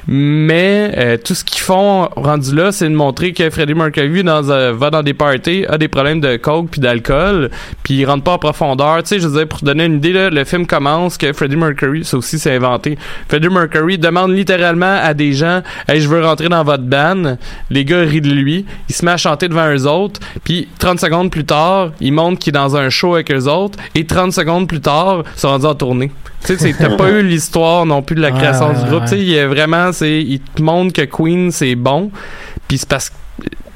Mais euh, tout ce qu'ils font rendu là, c'est de montrer que Freddie Mercury dans, euh, va dans des parties, a des problèmes de coke puis d'alcool, puis il rentre pas en profondeur. Tu sais, je veux dire, pour te donner une idée, là, le film commence que Freddie Mercury, ça aussi c'est inventé. Freddie Mercury demande littéralement à des gens, hey, je veux rentrer dans votre band. Les gars rient de lui. Se met à chanter devant eux autres. Puis 30 secondes plus tard, il montre qu'il est dans un show avec eux autres. Et 30 secondes plus tard, ils sont rendus en tournée. Tu sais, t'as pas eu l'histoire non plus de la Ouais, création ouais, du groupe. ouais. Tu sais, il a vraiment, c'est, il te montre que Queen c'est bon. Puis c'est parce que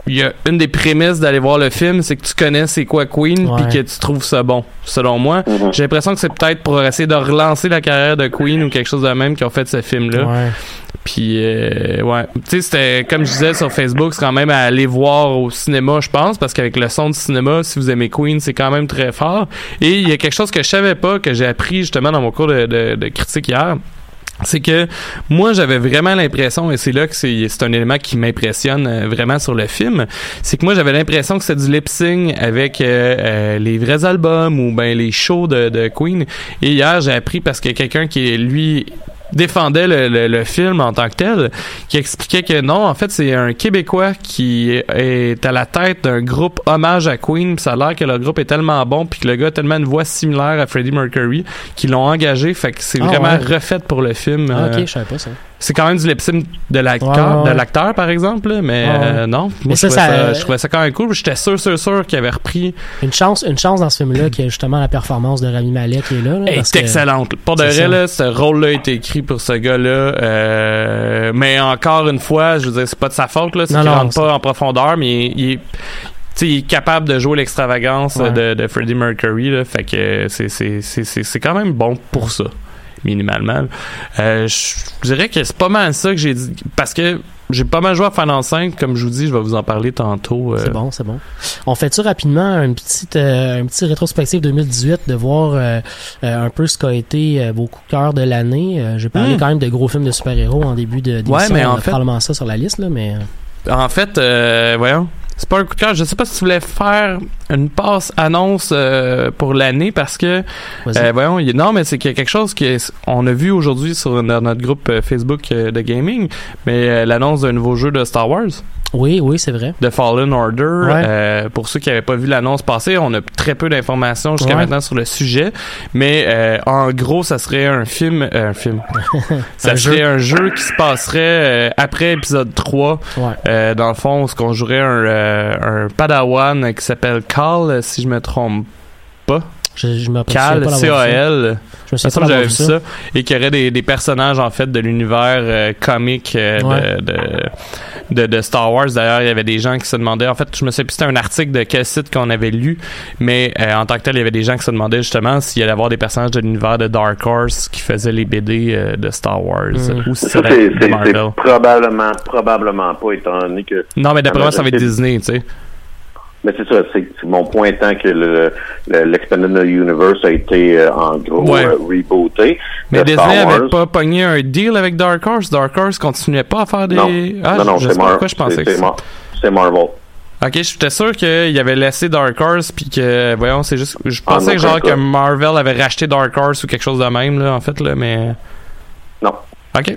il y a une des prémices d'aller voir le film, c'est que tu connais c'est quoi Queen, puis que tu trouves ça bon. Selon moi, Mhm. j'ai l'impression que c'est peut-être pour essayer de relancer la carrière de Queen ou quelque chose de même qui ont fait ce film-là. Ouais. Puis, euh, ouais. Tu sais, c'était, comme je disais sur Facebook, c'est quand même à aller voir au cinéma, je pense, parce qu'avec le son du cinéma, si vous aimez Queen, c'est quand même très fort. Et il y a quelque chose que je savais pas, que j'ai appris justement dans mon cours de, de, critique hier c'est que moi j'avais vraiment l'impression et c'est là que c'est c'est un élément qui m'impressionne euh, vraiment sur le film c'est que moi j'avais l'impression que c'était du lip sync avec euh, les vrais albums ou ben les shows de, de Queen et hier j'ai appris parce que quelqu'un qui est lui défendait le, le, le, film en tant que tel, qui expliquait que non, en fait, c'est un Québécois qui est à la tête d'un groupe hommage à Queen, pis ça a l'air que le groupe est tellement bon, puis que le gars a tellement une voix similaire à Freddie Mercury, qu'ils l'ont engagé, fait que c'est Ah, vraiment ouais. refait pour le film. Ah, Euh, ok, je savais pas ça. C'est quand même du lip sync de l'acteur, Ouais, ouais, de l'acteur par exemple, là, mais Ouais, euh, non. Mais Moi, ça, je, trouvais ça- ça, je trouvais ça quand même cool. J'étais sûr, sûr, sûr qu'il avait repris. Une chance, une chance dans ce film-là qu'il y a justement la performance de Rami Malek qui est là. là, Elle parce est que- excellente. Pour de vrai, là, ce rôle-là a été écrit pour ce gars-là. euh, mais encore une fois, je veux dire, c'est pas de sa faute, là. C'est qu'il rentre pas en profondeur, mais il, il est. il capable de jouer l'extravagance Ouais. de, de Freddie Mercury, là. Fait que c'est quand même bon pour ça, minimalement. Euh, je dirais que c'est pas mal ça que j'ai dit. Parce que j'ai pas mal joué à Final 5. Comme je vous dis, je vais vous en parler tantôt. euh, C'est bon, c'est bon. On fait-tu rapidement une petite, euh, un petit rétrospective 2018 de voir un peu ce qu'a été vos coups de cœur de l'année. J'ai parlé Hmm. quand même de gros films de super-héros en début de d'émission. mais en On a fait- probablement ça sur la liste, là, mais... En fait, voyons. C'est pas un coup de cœur. Je sais pas si tu voulais faire une passe annonce euh, pour l'année parce que euh, voyons, y non mais c'est qu'il y a quelque chose qu'on a vu aujourd'hui sur no- notre groupe euh, Facebook euh, de gaming, mais euh, l'annonce d'un nouveau jeu de Star Wars, Oui, oui, c'est vrai. de Fallen Order. Ouais. Euh, pour ceux qui n'avaient pas vu l'annonce passer, on a très peu d'informations jusqu'à Ouais. maintenant sur le sujet, mais euh, en gros, ça serait un film, euh, un film. ça Un serait jeu. un jeu qui se passerait euh, après épisode 3. Ouais. Euh, dans le fond, ce qu'on jouerait un, un padawan qui s'appelle Cal, euh, si je me trompe pas. Je, je me Cal. C-A-L. Je me souviens pas j'avais ça. Et qu'il y aurait des, des personnages, en fait, de l'univers euh, comique euh, Ouais. de, de, de, de Star Wars. D'ailleurs, il y avait des gens qui se demandaient... En fait, je me souviens plus c'était un article de quel site qu'on avait lu, mais euh, en tant que tel, il y avait des gens qui se demandaient justement s'il y allait avoir des personnages de l'univers de Dark Horse qui faisaient les BD euh, de Star Wars. Mm. Ou si ça c'est probablement, probablement pas, étant donné que Non, mais d'après moi, ça va être Disney, tu sais. Mais c'est ça, c'est mon point étant que le, le- l'Expanded Universe a été euh, en gros Ouais. euh, rebooté. Mais Disney avait Wars. pas pogné un deal avec Dark Horse. Dark Horse continuait pas à faire des. Non, Ah, non, c'est sais pas Mar- pourquoi je pensais c'est-. Mar- Marvel. Ok, j'étais sûr qu'il avait laissé Dark Horse puis que voyons, c'est juste. Je Ah, pensais que genre que. Marvel avait racheté Dark Horse ou quelque chose de même là, en fait là, mais. Non. Ok.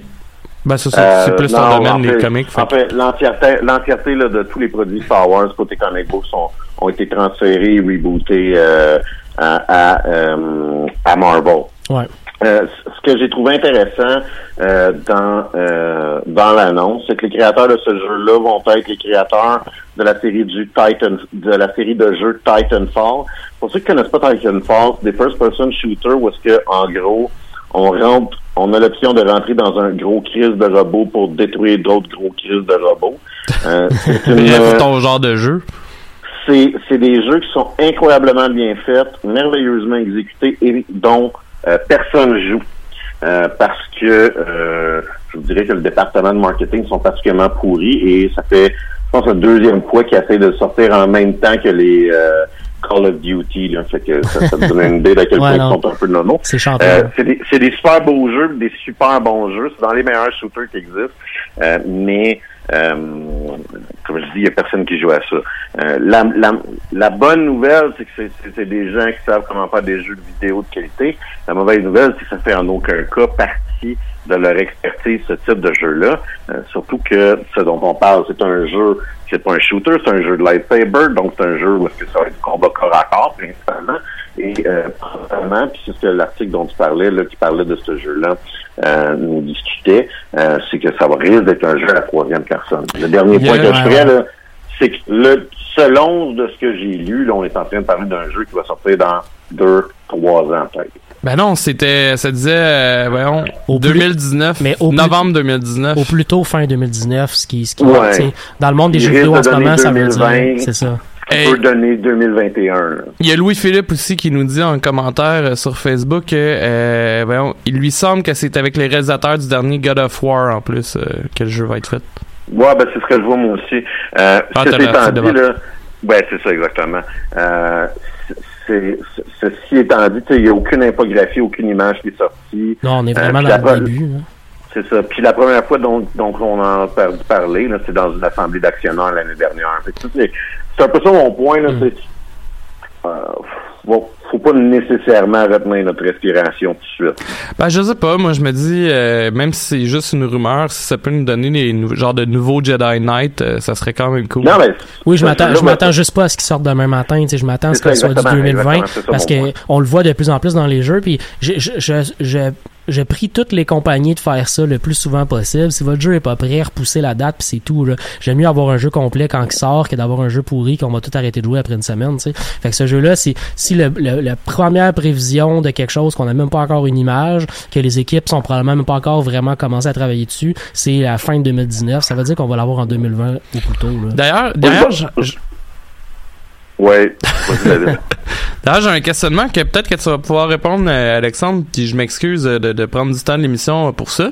Ben c'est ça, Euh, c'est plus ton en domaine les fait- comics. fait En fait, l'entièreté, de tous les produits Star Wars côté comic books sont, ont été transférés, rebootés euh, à, à, euh, à Marvel. Ouais. Euh, ce que j'ai trouvé intéressant euh, dans euh, dans l'annonce, c'est que les créateurs de ce jeu-là vont être les créateurs de la série du Titan, de la série de jeux Titanfall. Pour ceux qui connaissent pas Titanfall, c'est des first-person shooters où est-ce que en gros on rentre, on a l'option de rentrer dans un gros crise de robots pour détruire d'autres gros crises de robots. Euh, c'est une, euh, ton genre de jeu. c'est c'est des jeux qui sont incroyablement bien faits, merveilleusement exécutés et dont euh, personne joue. Euh, parce que euh, je vous dirais que le département de marketing sont particulièrement pourris et ça fait, je pense, la deuxième fois qu'ils essaient de sortir en même temps que les Call of Duty. Là. Fait que ça, ça me donne une idée de quel point ils sont un peu nono. C'est. Euh, c'est des, des super beaux jeux, des super bons jeux. C'est dans les meilleurs shooters qui existent. Euh, mais, comme je dis, il n'y a personne qui joue à ça. Euh, la, la, la bonne nouvelle, c'est que c'est- des gens qui savent comment faire des jeux vidéo de qualité. La mauvaise nouvelle, c'est que ça fait en aucun cas partie de leur expertise, ce type de jeu-là. Euh, surtout que ce dont on parle, c'est un jeu, c'est pas un shooter, c'est un jeu de lightsaber, donc c'est un jeu où est-ce ça va du combat corps à corps, principalement. Et euh, principalement, puis c'est l'article dont tu parlais, là, qui parlait de ce jeu-là, euh, nous discutait, euh, c'est que ça va risque d'être un jeu à la troisième personne. Le dernier point que je ferais, là, c'est que le, selon de ce que j'ai lu, là, on est en train de parler d'un jeu qui va sortir dans deux, trois ans peut-être. Ben non, c'était. Ça disait, euh, voyons, Au plus- 2019. mais au plus- novembre 2019. Au plus tôt fin 2019, ce qui, ce qui Ouais. dans le monde des Il jeux vidéo de en ce moment, ça veut 2020. dire, c'est ça. Hey. peut donner 2021. là. Il y a Louis-Philippe aussi qui nous dit en commentaire euh, sur Facebook que euh, voyons, il lui semble que c'est avec les réalisateurs du dernier God of War en plus euh, que le jeu va être fait. Ouais, ben c'est ce que je vois moi aussi. Euh, Ah, ceci étant dit, là, ouais, c'est ça exactement. Euh, c'est, c'est- ceci étant dit, tu sais, il n'y a aucune infographie, aucune image qui est sortie. Non, on est Euh, vraiment dans le début. là. C'est ça. Puis la première fois dont, dont on en a là, c'est dans une assemblée d'actionnaires l'année dernière. Fait que c'est un peu ça mon point. Là, Mm. c'est, euh, bon, faut pas nécessairement retenir notre respiration tout de suite. Ben je sais pas, moi je me dis euh, même si c'est juste une rumeur, si ça peut nous donner des nou- genre de nouveaux Jedi Knight, euh, ça serait quand même cool. Non, mais Oui, je m'attends, je m'attends juste pas à ce qu'ils sortent demain matin. Je m'attends à ce que ce soit du exactement, 2020 exactement, c'est ça parce que on le voit de plus en plus dans les jeux. Puis je, je, je, je, je prie toutes les compagnies de faire ça le plus souvent possible. Si votre jeu est pas prêt, repoussez la date puis c'est tout. là. J'aime mieux avoir un jeu complet quand il sort que d'avoir un jeu pourri qu'on va tout arrêter de jouer après une semaine. Tu sais. Fait que ce jeu-là, si, si le, le- la première prévision de quelque chose qu'on n'a même pas encore une image, que les équipes sont probablement même pas encore vraiment commencé à travailler dessus, c'est la fin de 2019. Ça veut dire qu'on va l'avoir en 2020 ou plus tôt. Là. D'ailleurs, d'ailleurs, je- je- David. D'ailleurs, j'ai un questionnement que peut-être que tu vas pouvoir répondre, euh, Alexandre, puis je m'excuse de, de prendre du temps de l'émission pour ça.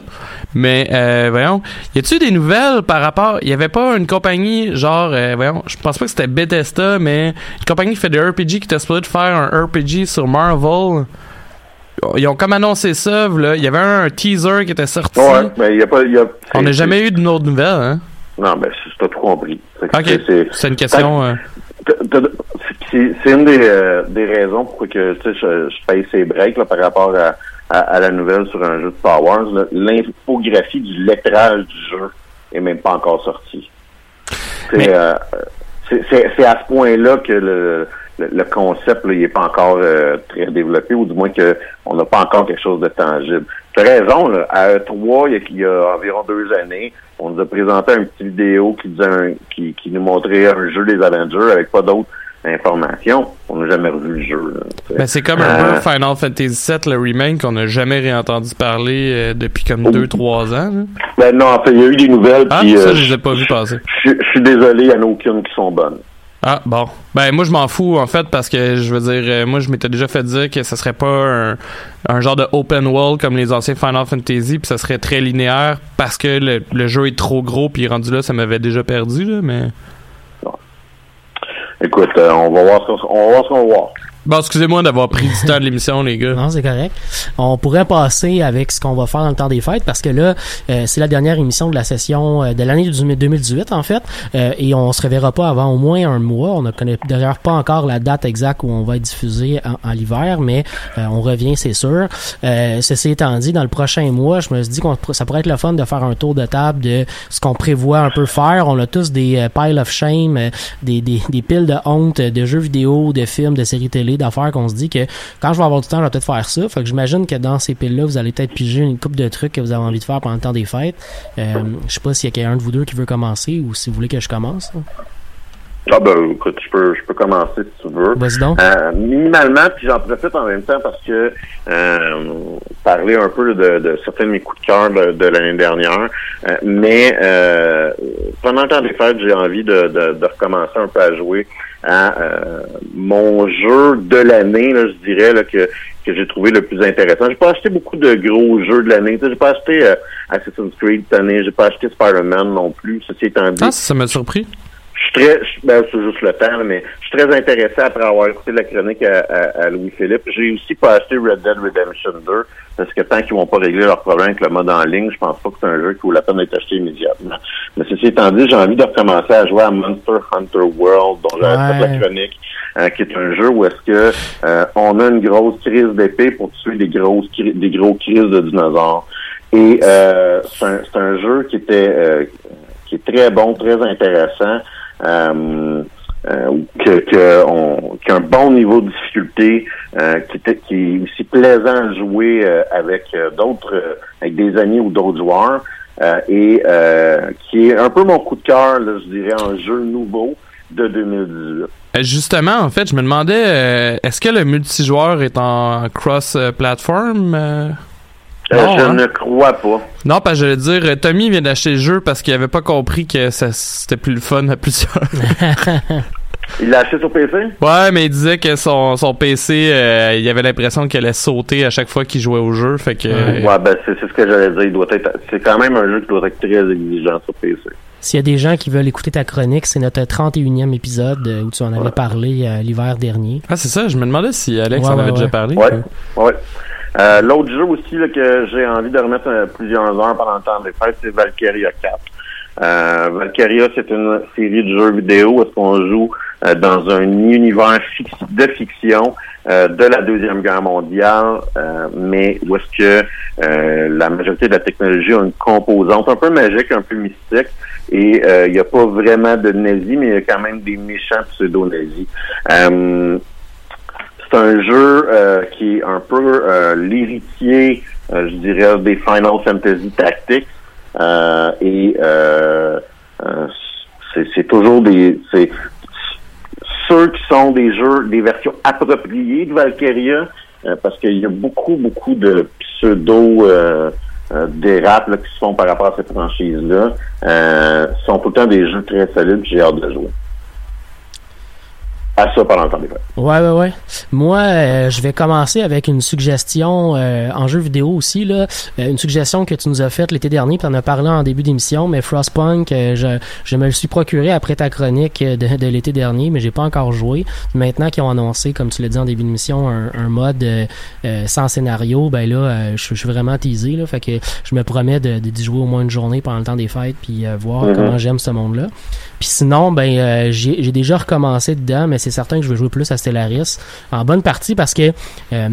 Mais, euh, voyons, y a-tu des nouvelles par rapport... Il y avait pas une compagnie, genre, euh, voyons, je pense pas que c'était Bethesda, mais une compagnie qui fait des RPG qui était supposée de faire un RPG sur Marvel? Ils ont comme annoncé ça, là. Il y avait un teaser qui était sorti. ouais, mais il y a pas, il y a, On n'a jamais eu de autre nouvelle, hein? Non, ben, c'est- t'as tout compris. C'est une question... euh, C'est une des, euh, des raisons pourquoi que, tu sais, je, je paye ces breaks là, par rapport à, à, à la nouvelle sur un jeu de Star Wars. là. L'infographie du lettrage du jeu est même pas encore sortie. C'est Mais- euh, à ce point-là que le, le, le concept là, il est pas encore euh, très développé, ou du moins que on n'a pas encore quelque chose de tangible. Tu as raison, là, à E3, il y, a, il y a environ deux années, on nous a présenté une petite vidéo qui, disait un- qui, qui nous montrait un jeu des Avengers avec pas d'autres informations. On n'a jamais revu le jeu. là. Ben, c'est comme un Euh, peu Final Fantasy VII, le remake, qu'on n'a jamais réentendu parler euh, depuis comme Oh. 2-3 ans. là. Ben non, en fait, il y a eu des nouvelles, Ah, puis ça, euh, je les ai pas vu passer. je je suis désolé, il y en a aucune qui sont bonnes. Ah, bon. Ben, moi, je m'en fous, en fait, parce que, je veux dire, euh, moi, je m'étais déjà fait dire que ce serait pas un, un genre de open world comme les anciens Final Fantasy, puis ça serait très linéaire parce que le, le jeu est trop gros, puis rendu là, ça m'avait déjà perdu, là, mais... Écoute, euh, on va voir ce qu'on on va voir. Bon, excusez-moi d'avoir pris du temps de l'émission, les gars. Non, c'est correct. On pourrait passer avec ce qu'on va faire dans le temps des fêtes parce que là, euh, c'est la dernière émission de la session euh, de l'année du- 2018 en fait, euh, et on se reverra pas avant au moins un mois. On ne connaît d'ailleurs pas encore la date exacte où on va être diffusé en, en l'hiver, mais on revient, c'est sûr. Ceci étant dit, dans le prochain mois, je me suis dit qu'on ça pourrait être le fun de faire un tour de table de ce qu'on prévoit un peu faire. On a tous des piles of shame, des, des, des piles de honte de jeux vidéo, de films, de séries télé, d'affaires qu'on se dit que quand je vais avoir du temps, je vais peut-être faire ça. Fait que j'imagine que dans ces piles-là, vous allez peut-être piger une coupe de trucs que vous avez envie de faire pendant le temps des fêtes. Euh, je sais pas s'il y a quelqu'un de vous deux qui veut commencer ou si vous voulez que je commence. Ah ben, écoute, je peux, je peux commencer si tu veux. Vas-y donc. Euh, minimalement, puis j'en profite en même temps parce que euh, parler un peu de, de certains de mes coups de cœur de, de l'année dernière, euh, mais euh, pendant le temps des fêtes, j'ai envie de, de, de recommencer un peu à jouer à euh, mon jeu de l'année, là, je dirais là, que que j'ai trouvé le plus intéressant. J'ai pas acheté beaucoup de gros jeux de l'année. Tu sais, J'ai pas acheté euh, Assassin's Creed cette année, j'ai pas acheté Spider-Man non plus. Ceci étant dit, Ah, ça m'a surpris. Je suis très, ben, c'est juste le temps, là, mais je suis très intéressé après avoir écouté la chronique à, à- à Louis-Philippe. J'ai aussi pas acheté Red Dead Redemption 2, parce que tant qu'ils vont pas régler leurs problèmes avec le mode en ligne, je pense pas que c'est un jeu qui vaut la peine d'être acheté immédiatement. Mais ceci étant dit, j'ai envie de recommencer à jouer à Monster Hunter World, dont fait Ouais. la chronique, euh, qui est un jeu où est-ce que euh, on a une grosse crise d'épée pour tuer des grosses des gros crises de dinosaures. Et euh, c'est un, un jeu qui était euh, qui est très bon, très intéressant, que, que on, qui a un bon niveau de difficulté, euh, qui, est aussi plaisant à jouer euh, avec euh, d'autres, euh, avec des amis ou d'autres joueurs, euh, et euh, qui est un peu mon coup de cœur, je dirais, en jeu nouveau de 2018. Euh, Justement, en fait, je me demandais, euh, est-ce que le multijoueur est en cross-platform? euh? Euh, Non, je hein? ne crois pas. Non, parce que j'allais dire, euh, Tommy vient d'acheter le jeu parce qu'il avait pas compris que ça c'était plus le fun à plusieurs. Il l'a acheté sur PC? Ouais, mais il disait que son, son PC, euh, il avait l'impression qu'elle allait sauter à chaque fois qu'il jouait au jeu. Fait que. Ouais, ben c'est c'est ce que j'allais dire. Il doit être. C'est quand même un jeu qui doit être très exigeant sur PC. S'il y a des gens qui veulent écouter ta chronique, c'est notre 31e épisode euh, où tu en avais parlé euh, l'hiver dernier. Ah, c'est ça, je me demandais si Alex Ouais, en ouais, avait déjà ouais. parlé. Ouais, ouais. Euh, L'autre jeu aussi là, que j'ai envie de remettre euh, plusieurs heures pendant le temps des fêtes, c'est Valkyria 4. Euh, Valkyria, c'est une série de jeux vidéo où est-ce qu'on joue euh, dans un univers de fiction euh, de la Deuxième Guerre mondiale, mais où est-ce que la majorité de la technologie a une composante un peu magique, un peu mystique, et il n'y a pas vraiment de nazis, mais il y a quand même des méchants pseudo-nazis. C'est un jeu euh, qui est un peu euh, l'héritier, euh, je dirais, des Final Fantasy Tactics. Et c'est toujours des. C'est ceux qui sont des jeux, des versions appropriées de Valkyria, parce qu'il y a beaucoup, beaucoup de pseudo dérapes qui se font par rapport à cette franchise-là. Sont temps des jeux très solides, j'ai hâte de jouer. À ça pendant le temps des fêtes. Ouais, ouais, ouais. Moi, euh, je vais commencer avec une suggestion euh, en jeu vidéo aussi, là. Euh, une suggestion que tu nous as faite l'été dernier, puis on a parlé en début d'émission, mais Frostpunk, euh, je, je me le suis procuré après ta chronique euh, de, de l'été dernier, mais j'ai pas encore joué. Maintenant qu'ils ont annoncé, comme tu l'as dit en début d'émission, un, un mode euh, sans scénario, ben là, euh, je, je suis vraiment teasé, là. Fait que je me promets de, d'y jouer au moins une journée pendant le temps des fêtes, puis euh, voir Mhm. comment j'aime ce monde-là. Puis sinon, ben euh, j'ai j'ai déjà recommencé dedans, mais c'est certain que je vais jouer plus à Stellaris. En bonne partie parce que euh,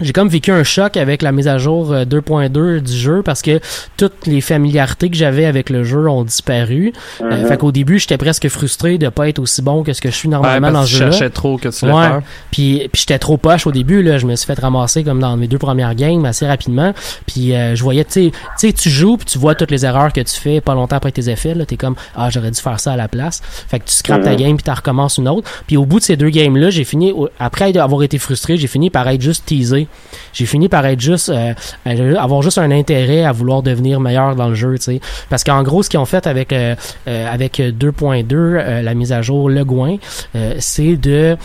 j'ai comme vécu un choc avec la mise à jour euh, 2.2 du jeu parce que toutes les familiarités que j'avais avec le jeu ont disparu. Euh, Mhm. fait qu'au début, j'étais presque frustré de pas être aussi bon que ce que je suis Ouais, normalement dans ce que je cherchais trop que tu Ouais. Puis, puis j'étais trop poche au début là, je me suis fait ramasser comme dans mes deux premières games assez rapidement. Puis euh, je voyais tu sais, tu sais tu joues puis tu vois toutes les erreurs que tu fais pas longtemps après tes effets là, t'es comme ah j'aurais dû faire ça à la place. Fait que tu scrapes ta Mhm. game puis tu recommences une autre. Puis au bout de ces deux games là, j'ai fini après avoir été frustré, j'ai fini par être juste teasé. J'ai fini par être juste euh, euh, avoir juste un intérêt à vouloir devenir meilleur dans le jeu, tu sais. Parce qu'en gros ce qu'ils ont fait avec euh, avec 2.2 euh, la mise à jour Le Gouin, c'est de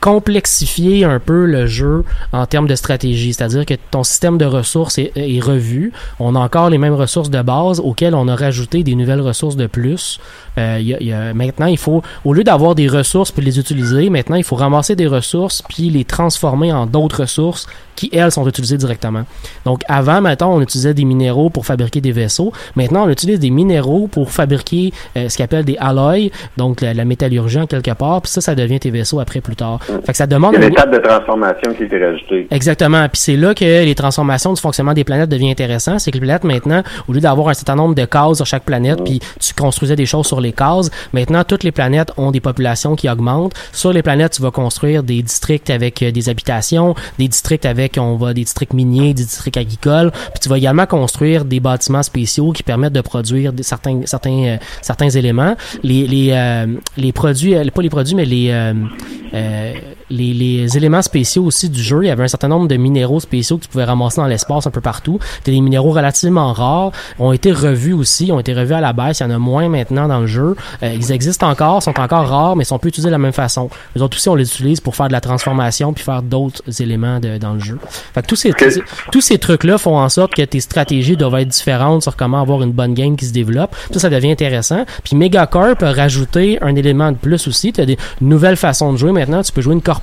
complexifier un peu le jeu en termes de stratégie. C'est-à-dire que ton système de ressources est revu. On a encore les mêmes ressources de base auxquelles on a rajouté des nouvelles ressources de plus. Euh, il y a- il y a- maintenant, il faut, au lieu d'avoir des ressources puis les utiliser, maintenant, il faut ramasser des ressources puis les transformer en d'autres ressources qui, elles, sont utilisées directement. Donc, avant, maintenant, on utilisait des minéraux pour fabriquer des vaisseaux. Maintenant, on utilise des minéraux pour fabriquer euh, ce qu'on appelle des alloys, donc la, la métallurgie en quelque part, puis ça, ça devient tes vaisseaux après plus tard. Fait que ça demande Il y a un- l'étape de transformation qui a été rajoutée. Exactement. Puis c'est là que les transformations du fonctionnement des planètes devient intéressant. C'est que les planètes, maintenant, au lieu d'avoir un certain nombre de cases sur chaque planète, puis tu construisais des choses sur les cases, maintenant, toutes les planètes ont des populations qui augmentent. Sur les planètes, tu vas construire des districts avec euh, des habitations, des districts avec, on va, des districts miniers, des districts agricoles. Puis tu vas également construire des bâtiments spéciaux qui permettent de produire certains, certains, euh, certains éléments. Les, les, euh, les produits, pas les produits, mais les, les, les éléments spéciaux aussi du jeu. Il y avait un certain nombre de minéraux spéciaux que tu pouvais ramasser dans l'espace un peu partout. C'était des minéraux relativement rares. Ont été revus aussi, ont été revus à la baisse. Il y en a moins maintenant dans le jeu. Euh, ils existent encore, sont encore rares, mais sont plus utilisés de la même façon. Les autres aussi, on les utilise pour faire de la transformation puis faire d'autres éléments de- dans le jeu. Fait que tous ces, tous- tous ces trucs-là font en sorte que tes stratégies doivent être différentes sur comment avoir une bonne game qui se développe. Ça, ça devient intéressant. Puis Megacorp a rajouté un élément de plus aussi. Tu as des nouvelles façons de jouer maintenant. Tu peux jouer une corporation.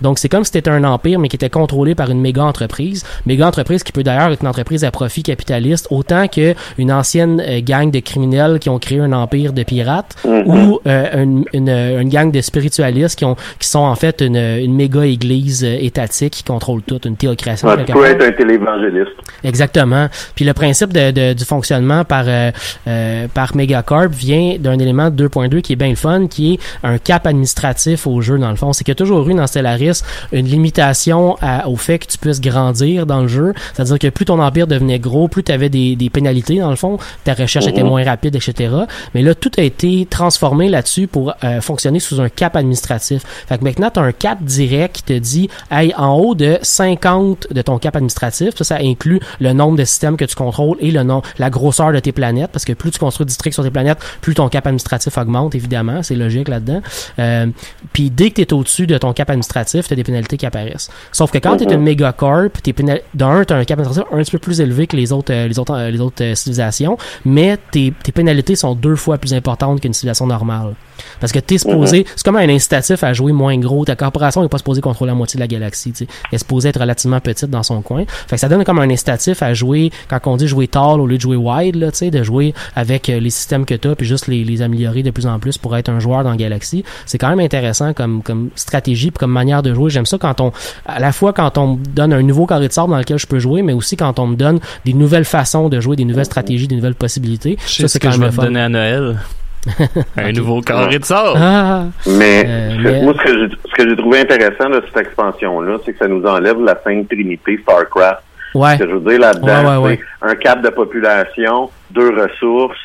Donc, c'est comme si c'était un empire, mais qui était contrôlé par une méga entreprise. Méga entreprise qui peut d'ailleurs être une entreprise à profit capitaliste, autant que une ancienne euh, gang de criminels qui ont créé un empire de pirates ou euh, une, une, une gang de spiritualistes qui ont qui sont en fait une, une méga église euh, étatique qui contrôle tout, une théocratie. Ouais, tu peux être un télévangéliste. Exactement. Puis le principe de, de- du fonctionnement par euh, euh, par Megacorp vient d'un élément de 2.2 qui est bien le fun, qui est un cap administratif au jeu dans le fond. C'est y a toujours eu dans Stellaris une limitation à- au fait que tu puisses grandir dans le jeu. C'est-à-dire que plus ton empire devenait gros, plus tu avais des, des pénalités, dans le fond. Ta recherche était moins rapide, etc. Mais là, tout a été transformé là-dessus pour euh, fonctionner sous un cap administratif. Fait que maintenant, tu as un cap direct qui te dit, hey, en haut de 50 de ton cap administratif, ça, ça inclut le nombre de systèmes que tu contrôles et le nom, la grosseur de tes planètes, parce que plus tu construis de districts sur tes planètes, plus ton cap administratif augmente, évidemment, c'est logique là-dedans. Euh, puis dès que tu es au-dessus de ton cap administratif, tu as des pénalités qui apparaissent. Sauf que quand tu es une mégacorp, t'es pénal... d'un, tu as un cap administratif un petit peu plus élevé que les autres, euh, les autres, euh, les autres euh, civilisations, mais tes, tes pénalités sont deux fois plus importantes qu'une civilisation normale. Parce que t'es supposé, c'est comme un incitatif à jouer moins gros. Ta corporation n'est pas supposée contrôler la moitié de la galaxie. tu sais. Elle est supposée être relativement petite dans son coin. Fait que ça donne comme un incitatif à jouer, quand on dit jouer tall au lieu de jouer wide, là, tu de jouer avec les systèmes que t'as puis juste les, les améliorer de plus en plus pour être un joueur dans Galaxy. C'est quand même intéressant comme, comme stratégie puis comme manière de jouer. J'aime ça quand on, à la fois quand on me donne un nouveau carré de sable dans lequel je peux jouer, mais aussi quand on me donne des nouvelles façons de jouer, des nouvelles stratégies, des nouvelles possibilités. Je sais Ça, ce c'est que quand je vais fun. donner à Noël. un nouveau carré de sable. Ah! Mais, Euh, ce- mais- moi, ce que j'ai ce que j'ai trouvé intéressant de cette expansion-là, c'est que ça nous enlève la Sainte Trinité StarCraft. Ouais. Ce que je veux dire là-dedans, Ouais, ouais, c'est un cap de population, deux ressources,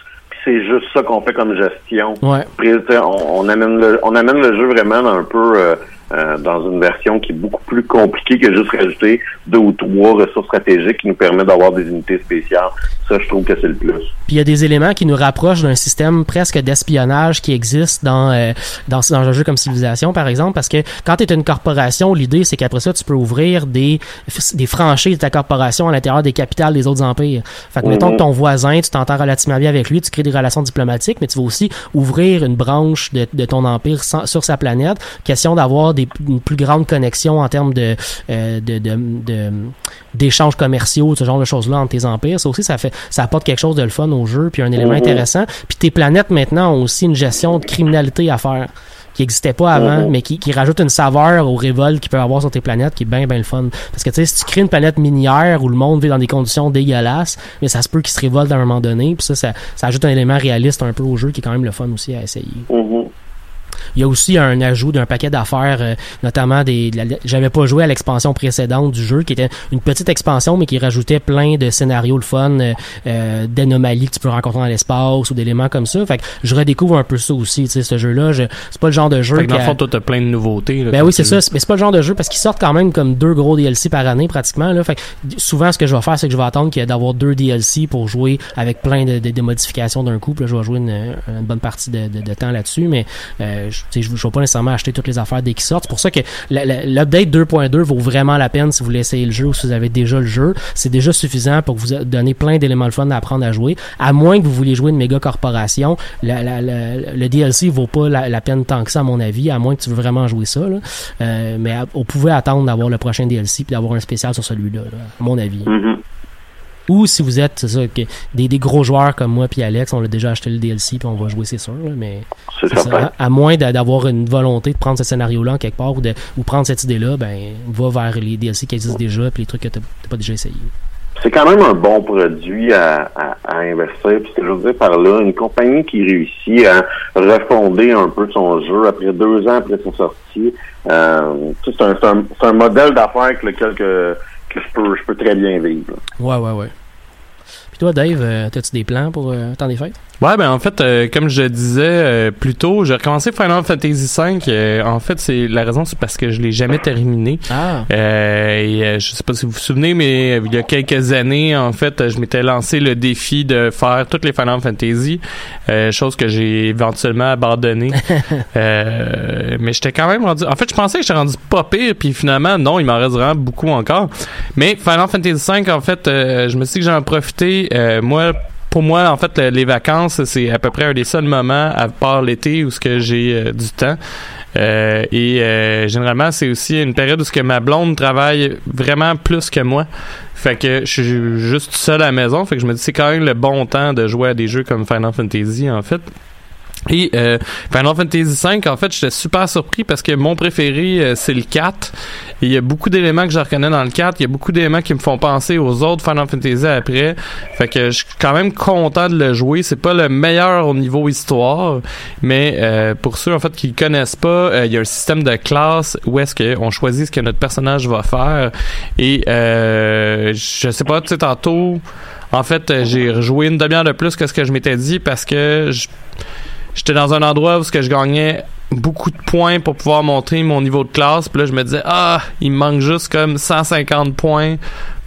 c'est juste ça qu'on fait comme gestion. Ouais. On, on amène le, on amène le jeu vraiment un peu euh, dans une version qui est beaucoup plus compliquée que juste rajouter deux ou trois ressources stratégiques qui nous permettent d'avoir des unités spéciales. Ça, je trouve que c'est le plus. Puis il y a des éléments qui nous rapprochent d'un système presque d'espionnage qui existe dans, euh, dans, dans un jeu comme Civilization, par exemple, parce que quand tu es une corporation, l'idée, c'est qu'après ça, tu peux ouvrir des, des franchises de ta corporation à l'intérieur des capitales des autres empires. Fait que, mettons que ton voisin, tu t'entends relativement bien avec lui, tu crées des relations diplomatiques, mais tu vas aussi ouvrir une branche de, de ton empire sans- sur sa planète. Question d'avoir des, une plus grande connexion en termes de, euh, de, de, de- d'échanges commerciaux, ce genre de choses-là entre tes empires. Ça aussi, ça fait, ça apporte quelque chose de le fun au jeu, puis un élément intéressant. Puis tes planètes maintenant ont aussi une gestion de criminalité à faire qui n'existait pas avant, mais qui, qui rajoute une saveur aux révoltes qu'il peut avoir sur tes planètes, qui est bien, bien le fun. Parce que, tu sais, si tu crées une planète minière où le monde vit dans des conditions dégueulasses, mais ça se peut qu'il se révolte à un moment donné, puis ça, ça, ça ajoute un élément réaliste un peu au jeu qui est quand même le fun aussi à essayer. Mhm. Il y a aussi un ajout d'un paquet d'affaires, euh, notamment des. de J'avais pas joué à l'expansion précédente du jeu, qui était une petite expansion, mais qui rajoutait plein de scénarios le fun, euh, euh, d'anomalies que tu peux rencontrer dans l'espace ou d'éléments comme ça. Fait que je redécouvre un peu ça aussi, tu sais, ce jeu-là. je- C'est pas le genre de jeu Fait que dans le a- fond, toi, t'as plein de nouveautés. là, ben oui, c'est ça. Mais c'est pas le genre de jeu parce qu'ils sortent quand même comme deux gros DLC par année pratiquement. Là. Fait que souvent, ce que je vais faire, c'est que je vais attendre qu'il y ait d'avoir deux DLC pour jouer avec plein de, de- de modifications d'un coup. Puis là, je vais jouer une, une bonne partie de, de- de temps là-dessus. Mais euh, je, je vais pas nécessairement acheter toutes les affaires dès qu'ils sortent. C'est pour ça que l'update 2.2 vaut vraiment la peine si vous voulez essayer le jeu ou si vous avez déjà le jeu. C'est déjà suffisant pour vous donner plein d'éléments de fun à apprendre à jouer. À moins que vous vouliez jouer une méga corporation, la- la- le DLC vaut pas la, peine tant que ça, à mon avis, à moins que tu veux vraiment jouer ça. Là. Euh, mais on pouvait attendre d'avoir le prochain DLC puis d'avoir un spécial sur celui-là, là, à mon avis. Mhm. Ou si vous êtes ça, des, des gros joueurs comme moi puis Alex, on a déjà acheté le DLC puis on va jouer, c'est sûr. là, mais ça, à, à moins d'a- d'avoir une volonté de prendre ce scénario-là en quelque part ou, de, ou prendre cette idée-là, ben va vers les DLC qui existent déjà puis les trucs que t'as pas déjà essayé. C'est quand même un bon produit à, à, à investir. Puis ce que je veux dire par là, une compagnie qui réussit à refonder un peu son jeu après deux ans après sa sortie, euh, c'est un, modèle d'affaires avec lequel que, que je peux je peux très bien vivre. Ouais, ouais, ouais. Toi, Dave, euh, t'as-tu des plans pour euh, le temps des fêtes? Ouais, ben en fait, euh, comme je disais euh, plus tôt, j'ai recommencé Final Fantasy V. euh, en fait, c'est la raison, c'est parce que je l'ai jamais terminé. Ah! Euh, et, euh, je sais pas si vous vous souvenez, mais euh, il y a quelques années, en fait, euh, je m'étais lancé le défi de faire toutes les Final Fantasy, euh, chose que j'ai éventuellement abandonné. Euh, mais j'étais quand même rendu. En fait, je pensais que j'étais rendu pas pire, puis finalement, non, il m'en reste vraiment beaucoup encore. Mais Final Fantasy V, en fait, euh, je me suis dit que j'en ai profité. Euh, moi, pour moi, en fait, le- les vacances, c'est à peu près un des seuls moments, à part l'été, où ce que j'ai euh, du temps. Euh, et généralement, c'est aussi une période où ce que ma blonde travaille vraiment plus que moi. Fait que je suis juste seul à la maison. Fait que je me dis c'est quand même le bon temps de jouer à des jeux comme Final Fantasy, en fait. Et Final Fantasy V, en fait, j'étais super surpris parce que mon préféré, c'est le 4. Il y a beaucoup d'éléments que je reconnais dans le 4. Il y a beaucoup d'éléments qui me font penser aux autres Final Fantasy après. Fait que je suis quand même content de le jouer. C'est pas le meilleur au niveau histoire, mais euh, pour ceux en fait qui connaissent pas, euh, il y a un système de classe où est-ce qu'on choisit ce que notre personnage va faire. Et euh, je sais pas, tu sais, tantôt, en fait, euh, j'ai rejoué une demi-heure de plus que ce que je m'étais dit parce que je- j'étais dans un endroit où ce que je gagnais beaucoup de points pour pouvoir montrer mon niveau de classe. Puis là, je me disais, ah, il me manque juste comme 150 points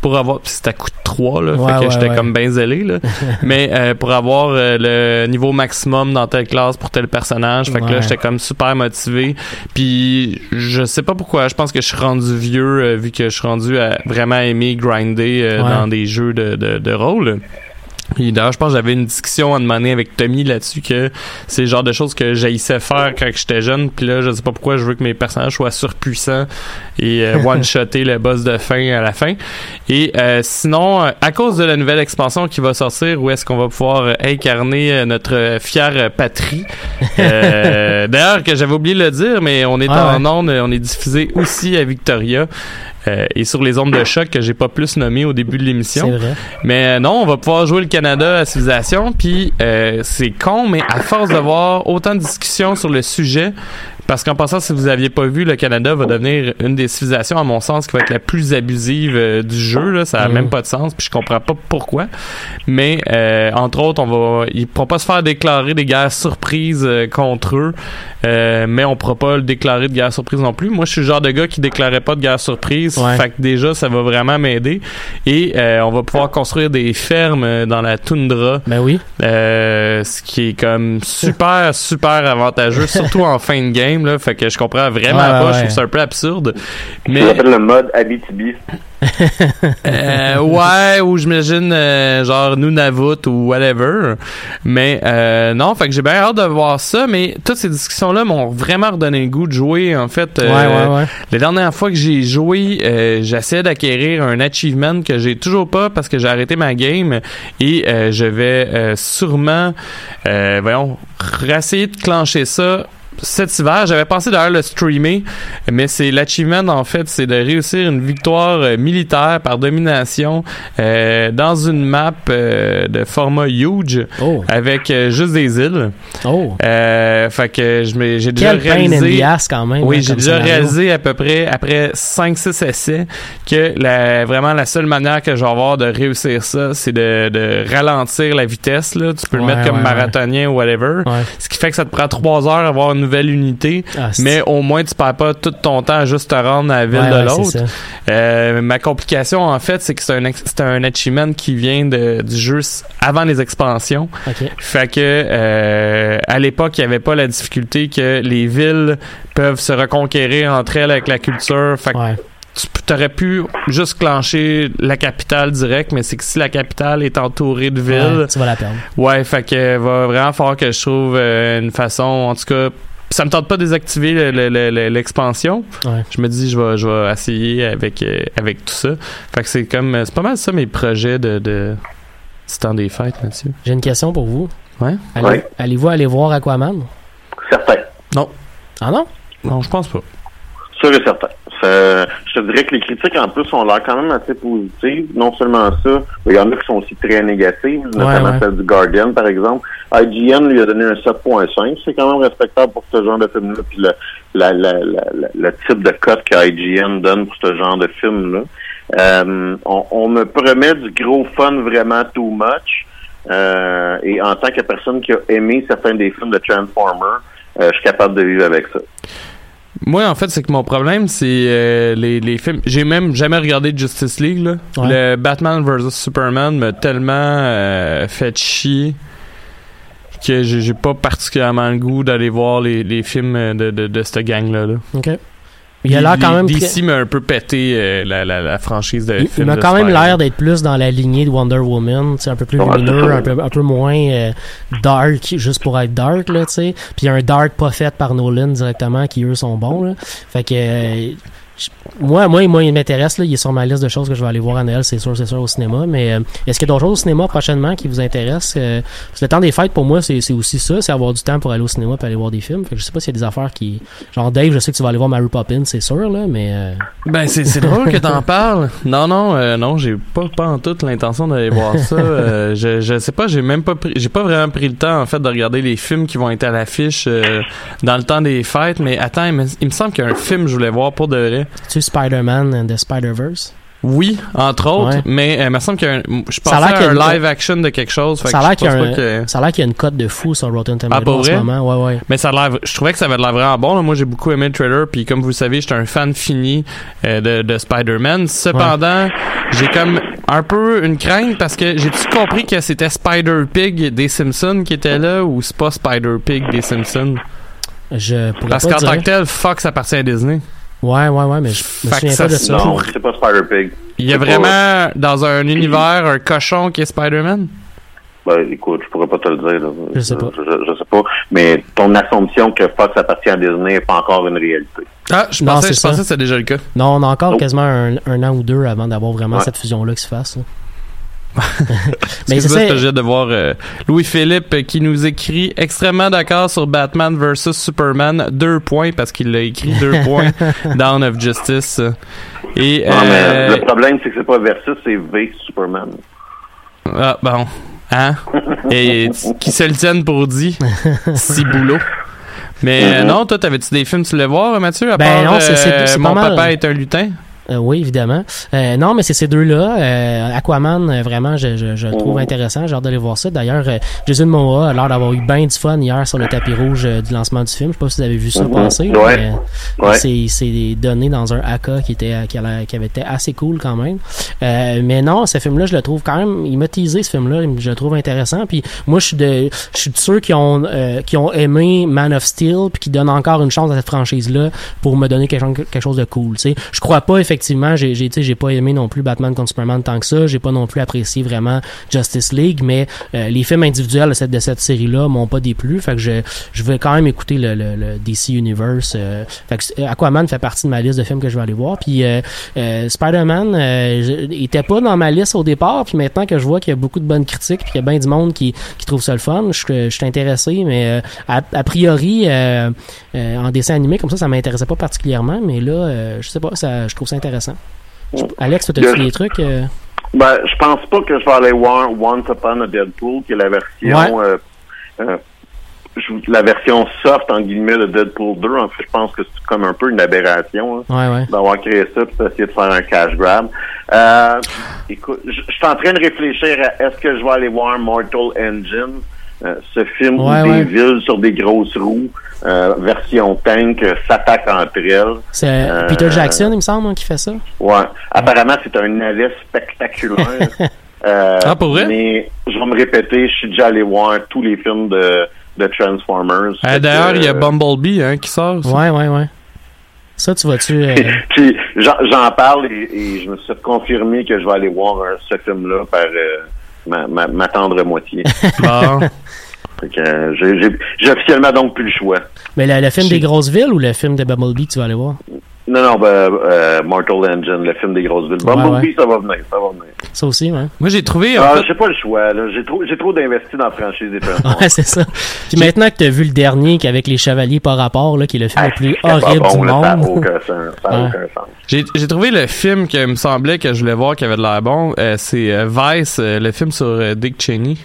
pour avoir. Puis c'était à coup de 3, là. Ouais, fait que ouais, j'étais ouais. comme ben zélé, là. Mais euh, pour avoir euh, le niveau maximum dans telle classe pour tel personnage. Fait que là, j'étais comme super motivé. Puis je sais pas pourquoi. Je pense que je suis rendu vieux, euh, vu que je suis rendu à vraiment aimer grinder dans des jeux de, de, de rôle. Puis d'ailleurs, je pense que j'avais une discussion à demander avec Tommy là-dessus que c'est le genre de choses que j'haïssais faire quand j'étais jeune. Puis là, je sais pas pourquoi je veux que mes personnages soient surpuissants et euh, one-shotter le boss de fin à la fin. Et euh, sinon, euh, à cause de la nouvelle expansion qui va sortir, où est-ce qu'on va pouvoir incarner euh, notre fière patrie? Euh, d'ailleurs, que j'avais oublié de le dire, mais on est Ah en ondes, on est diffusé aussi à Victoria. Euh, et sur les ondes de choc que j'ai pas plus nommé au début de l'émission. Mais euh, non, on va pouvoir jouer le Canada à Civilisation. Puis euh, c'est con, mais à force de voir autant de discussions sur le sujet, parce qu'en passant, si vous aviez pas vu, le Canada va devenir une des civilisations, à mon sens, qui va être la plus abusive euh, du jeu. Là. Ça a Mhm. même pas de sens. Puis je comprends pas pourquoi. Mais euh, entre autres, on va, ils pourront pas se faire déclarer des guerres surprises euh, contre eux. Mais on pourra pas le déclarer de guerre surprise non plus. Moi, je suis le genre de gars qui déclarait pas de guerre surprise. Ouais. Fait que déjà, ça va vraiment m'aider. Et on va pouvoir construire des fermes dans la toundra, Ben oui. ce qui est comme super, super avantageux, surtout en fin de game. Là, fait que je comprends vraiment Ouais, pas. ouais, Je trouve ça un peu absurde. Ça Mais s'appelle le mode Abitibi. euh, ouais, ou j'imagine euh, genre Nunavut ou whatever. Mais euh, non, fait que j'ai bien hâte de voir ça. Mais toutes ces discussions-là m'ont vraiment redonné le goût de jouer. En fait, Ouais, euh, ouais, ouais. la dernière fois que j'ai joué, euh, j'essayais d'acquérir un achievement que j'ai toujours pas parce que j'ai arrêté ma game et euh, je vais euh, sûrement, euh, voyons, essayer de clencher ça cet hiver. J'avais pensé d'ailleurs le streamer, mais c'est l'achievement en fait, c'est de réussir une victoire euh, militaire par domination euh, dans une map euh, de format huge Oh. avec juste des îles. Oh. Fait que j'ai déjà réalisé. quand même. Oui, hein, j'ai déjà scénario. réalisé à peu près après 5-6 essais que la, vraiment la seule manière que je vais avoir de réussir ça, c'est de, de ralentir la vitesse. Là. Tu peux le mettre comme ouais, ouais. marathonien ou whatever. Ce qui fait que ça te prend 3 heures à avoir une nouvelle unité. Ah, Mais au moins, tu perds pas tout ton temps à juste te rendre à la ville Ouais, de ouais, l'autre. Euh, ma complication, en fait, c'est que c'est un, c'est un achievement qui vient de, du jeu avant les expansions. Fait que euh, à l'époque, il n'y avait pas la difficulté que les villes peuvent se reconquérir entre elles avec la culture. Fait que Ouais. tu aurais pu juste clencher la capitale direct, mais c'est que si la capitale est entourée de villes, Ouais, tu vas la perdre. ouais, fait que va vraiment falloir que je trouve euh, une façon, en tout cas. Ça me tente pas de désactiver le- le- le- le- l'expansion. Ouais. Je me dis je vais je vais essayer avec euh, avec tout ça. Fait que c'est comme c'est pas mal ça mes projets de de temps des fêtes, Mathieu. J'ai une question pour vous. Ouais? Allez- Ouais. Allez-vous aller voir Aquaman? Certain. Ah non? Non, je pense pas. Sûr et certain. Je te dirais que les critiques, en plus, ont l'air quand même assez positives. Non seulement ça, il y en a qui sont aussi très négatives, notamment ouais. celle du Guardian, par exemple. IGN lui a donné un 7.5. C'est quand même respectable pour ce genre de film-là. Puis le, la, la, la, la- le type de cote que IGN donne pour ce genre de film-là. Euh, on, on me promet du gros fun vraiment too much. Euh, et en tant que personne qui a aimé certains des films de Transformers, euh, je suis capable de vivre avec ça. Moi, en fait, c'est que mon problème, c'est euh, les, les films. J'ai même jamais regardé Justice League. Là. Ouais. Le Batman vs Superman m'a tellement euh, fait chier que j'ai j'ai pas particulièrement le goût d'aller voir les, les films de, de, de cette gang-là. Là. OK. Il a l'air quand même. très- DC m'a un peu pété euh, la, la, la franchise de Il, films il a de quand même l'air d'être plus dans la lignée de Wonder Woman, sais, un peu plus lumineux, c'est un peu, un peu moins euh, dark, juste pour être dark, là, tu sais. Puis un dark pas fait par Nolan directement, qui eux sont bons, là. Fait que, euh, moi, moi, moi, il m'intéresse. Là, il est sur ma liste de choses que je vais aller voir à Noël, c'est sûr, c'est sûr, au cinéma. Mais euh, est-ce qu'il y a d'autres choses au cinéma prochainement qui vous intéressent? Euh, parce que le temps des fêtes, pour moi, c'est aussi ça, c'est avoir du temps pour aller au cinéma et aller voir des films. Je sais pas s'il y a des affaires qui, genre Dave, je sais que tu vas aller voir Mary Poppins, c'est sûr là, mais euh, Ben, c'est drôle que t'en parles. Non, non, euh, non, j'ai pas, pas en toute l'intention d'aller voir ça. Je, sais pas, j'ai même pas pris, j'ai pas vraiment pris le temps, en fait, de regarder les films qui vont être à l'affiche dans le temps des fêtes. Mais attends, il me, il me semble qu'il y a un film que je voulais voir pour de vrai. Tu Spider-Man the Spider-Verse? Oui, entre autres, Ouais. mais euh, il me semble qu'il y a un, je Ça a pensais l'air à qu'il y a un une- live action de quelque chose. fait Ça a l'air qu'il y a un- que- y une cote de fou sur Rotten Tomatoes Ah, en ce moment. Ouais, ouais. Mais ça a l'air, je trouvais que ça avait l'air vraiment bon. là. Moi, j'ai beaucoup aimé le trailer. Puis comme vous le savez, j'étais un fan fini euh, de, de Spider-Man. Cependant, j'ai comme un peu une crainte parce que j'ai-tu compris que c'était Spider-Pig des Simpsons qui était là ou c'est pas Spider-Pig des Simpsons? Je pourrais Parce qu'en tant que tel, Fox appartient à Disney. Ouais, ouais, ouais, mais je me souviens ça pas de ça. Non, c'est pas Spider-Pig. Il y a pas- vraiment, dans un univers, un cochon qui est Spider-Man? Ben, écoute, je pourrais pas te le dire. Là. Je sais pas. Je, je- je sais pas. Mais ton assumption que Fox appartient à Disney n'est pas encore une réalité. Ah, je Non, pensais, je ça. pensais que c'était déjà le cas. Non, on a encore Nope. quasiment un, un an ou deux avant d'avoir vraiment Ouais. cette fusion-là qui se fasse. là. Mais c'est ça, j'ai de voir euh, Louis-Philippe qui nous écrit extrêmement d'accord sur Batman vs Superman, deux points parce qu'il l'a écrit deux points, Dawn of Justice. Et Non, mais euh, le problème, c'est que c'est pas Versus, c'est V Superman. ah, bon, hein, et qui se le tiennent pour dit, si boulot. Mais euh, Mhm. non, toi, t'avais-tu des films que tu voulais voir, Mathieu, à Ben part non, c'est- euh, Mon pas mal. papa est un lutin? Euh, oui, évidemment. Euh, non, mais c'est ces deux-là. Euh, Aquaman, euh, vraiment, je, je, je le trouve Mhm. intéressant. J'ai hâte d'aller voir ça. D'ailleurs, euh, Jason Momoa a l'air d'avoir eu bien du fun hier sur le tapis rouge euh, du lancement du film. Je sais pas si vous avez vu ça Mhm. passer. Ouais. mais, Ouais. Il s'est donné dans un AK qui était qui, avait été assez cool quand même. Euh, mais non, ce film-là, je le trouve quand même. Il m'a teasé ce film-là. Je le trouve intéressant. Puis moi, je suis de, je suis de ceux qui ont euh, qui ont aimé Man of Steel puis qui donnent encore une chance à cette franchise-là pour me donner quelque chose, quelque chose de cool. Tu sais, je crois pas effectivement. J'ai j'ai j'ai pas aimé non plus Batman contre Superman tant que ça. J'ai pas non plus apprécié vraiment Justice League. Mais euh, les films individuels de cette de cette série-là m'ont pas déplu. Fait que je je vais quand même écouter le, le, DC Universe. euh, fait que Aquaman fait partie de ma liste de films que je vais aller voir. Puis euh, euh, Spider-Man euh, était pas dans ma liste au départ. Puis maintenant que je vois qu'il y a beaucoup de bonnes critiques, puis qu'il y a bien du monde qui, qui trouve ça le fun, je, je suis intéressé. Mais a, priori, en dessin animé comme ça, ça m'intéressait pas particulièrement. Mais là, je sais pas, ça, je trouve ça intéressant. Je- Alex, t'as-tu Bien. des trucs euh? Ben, je pense pas que je vais aller voir Once Upon a Deadpool, qui est la version, euh, euh, la version soft, en guillemets, de Deadpool 2. En fait, je pense que c'est comme un peu une aberration. hein. Ouais, ouais. d'avoir créé ça puis d'essayer de faire un cash grab. Euh, écoute, je suis en train de réfléchir à est-ce que je vais aller voir Mortal Engine, euh, ce film où des villes sur des grosses roues, euh, version tank, euh, s'attaquent entre elles. C'est Euh, Peter Jackson, il me semble, hein, qui fait ça. Ouais. Apparemment, c'est un navet spectaculaire. Euh, Ah, pour vrai? Mais je vais me répéter, je suis déjà allé voir tous les films de, de Transformers. Euh, D'ailleurs, il y a Bumblebee hein, qui sort. aussi. Ouais, ouais, ouais. Ça, tu vas-tu. euh, Puis j'en parle et, et je me suis confirmé que je vais aller voir ce film-là par euh, ma, ma, ma tendre moitié. Bon. Euh, j'ai- officiellement donc plus le choix. Mais le, le film des grosses villes ou le film de Bumblebee que tu vas aller voir? Non, non, ben, euh, Mortal Engine, le film des grosses villes. Ouais, Bumblebee, ouais. ça va venir, ça va venir. Ça aussi, ouais. Moi, j'ai trouvé. Ah, fait- j'ai pas le choix, là. J'ai trop, j'ai trop d'investi dans la franchise des Transformers. Ouais, c'est ça. Puis maintenant que tu as vu le dernier qui est avec les chevaliers par rapport, là, qui est le film Ah, le plus horrible bon, du là, Ça n'a monde. aucun sens. Ça n'a Ouais. aucun sens. J'ai j'ai trouvé le film que me semblait que je voulais voir qui avait de l'air bon. Euh, c'est euh, Vice, euh, le film sur euh, Dick Cheney.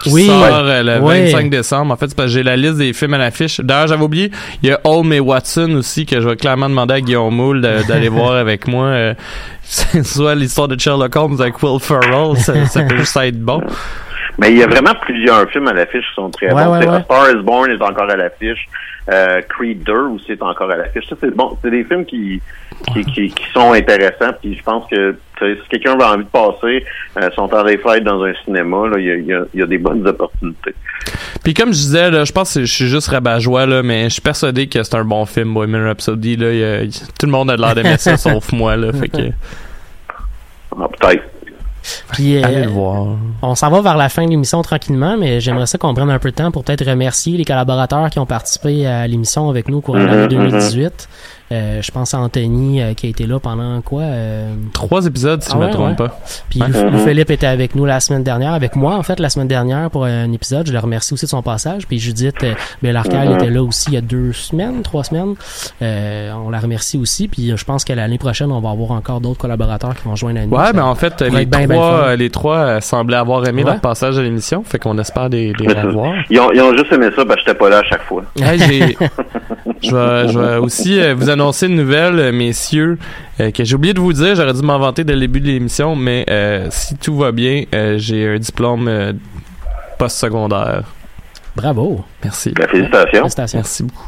Qui Oui. sort euh, le Ouais. 25 décembre. En fait, c'est parce que j'ai la liste des films à l'affiche. D'ailleurs, j'avais oublié, il y a Holmes et Watson aussi que je vais clairement demander à Guillaume Moule d'aller voir avec moi. Euh, soit l'histoire de Sherlock Holmes avec Will Ferrell, ça, ça peut juste être bon. Mais il y a vraiment plusieurs films à l'affiche qui sont très Ouais, bons. ouais, C'est ouais. A Star is Born est encore à l'affiche. Euh, Creed 2 aussi est encore à l'affiche. Ça, c'est bon. C'est des films qui, qui, qui, qui sont intéressants. Puis je pense que tu sais, si quelqu'un a envie de passer euh, son temps des fêtes dans un cinéma, là, il y a, il y a- il y a des bonnes opportunités. Puis comme je disais, là, je pense que je suis juste rabat-joie, là, mais je suis persuadé que c'est un bon film, Bohemian Rhapsody. Là, Il y a- tout le monde a l'air d'aimer ça, sauf moi. Là, fait que, Ah, peut-être. Puis, euh, allez le voir. on s'en va vers la fin de l'émission tranquillement, mais j'aimerais ça qu'on prenne un peu de temps pour peut-être remercier les collaborateurs qui ont participé à l'émission avec nous au courant de l'année Mhm, 2018. Euh, je pense à Anthony euh, qui a été là pendant quoi euh, Trois épisodes, si Ah je me ouais, trompe ouais. pas. Puis Ouais. Mhm. Philippe était avec nous la semaine dernière, avec moi en fait la semaine dernière pour un épisode. Je le remercie aussi de son passage. Puis Judith euh, Bellarcal Mhm. était là aussi il y a deux semaines, trois semaines. Euh, on la remercie aussi. Puis je pense que l'année prochaine, on va avoir encore d'autres collaborateurs qui vont joindre à nous. Ouais, Ça- ben en fait, les trois, euh, les trois euh, semblaient avoir aimé Ouais. leur passage à l'émission, fait qu'on espère les, les Mais revoir. Ils ont, ils ont juste aimé ça parce que j'étais pas là à chaque fois. Je, vais, je vais aussi euh, vous annoncer une nouvelle, euh, messieurs, euh, que j'ai oublié de vous dire. J'aurais dû m'en vanter dès le début de l'émission, mais euh, si tout va bien, euh, j'ai un diplôme euh, post-secondaire. Bravo. Merci. Ben, félicitations. Félicitations. Merci beaucoup.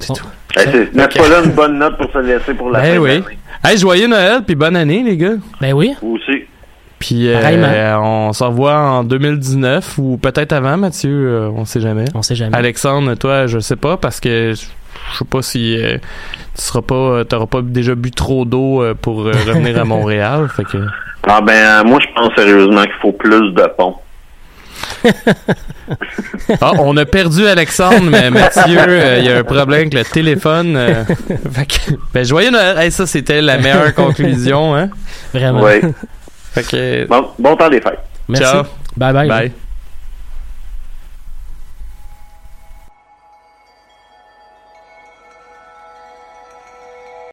C'est Bon. tout. Hey, c'est- pas là une bonne note pour se laisser pour la Ben fin de oui. l'année? Hey, joyeux Noël, puis bonne année, les gars. Ben oui. Vous aussi. Puis euh, on se revoit en 2019 ou peut-être avant, Mathieu, euh, on sait jamais. On sait jamais. Alexandre, toi, je sais pas parce que je sais pas si euh, tu seras pas, euh, t'auras pas déjà bu trop d'eau euh, pour euh, revenir à Montréal. Fait que Ah ben, euh, moi, je pense sérieusement qu'il faut plus de ponts. ah, on a perdu Alexandre, mais Mathieu, euh, il y a un problème avec le téléphone. euh, fait que, ben joyeux Noël. Hey, ça c'était la meilleure conclusion, hein? Vraiment. Oui. Fait que Bon, bon temps des fêtes. Merci. ciao, Bye bye. bye.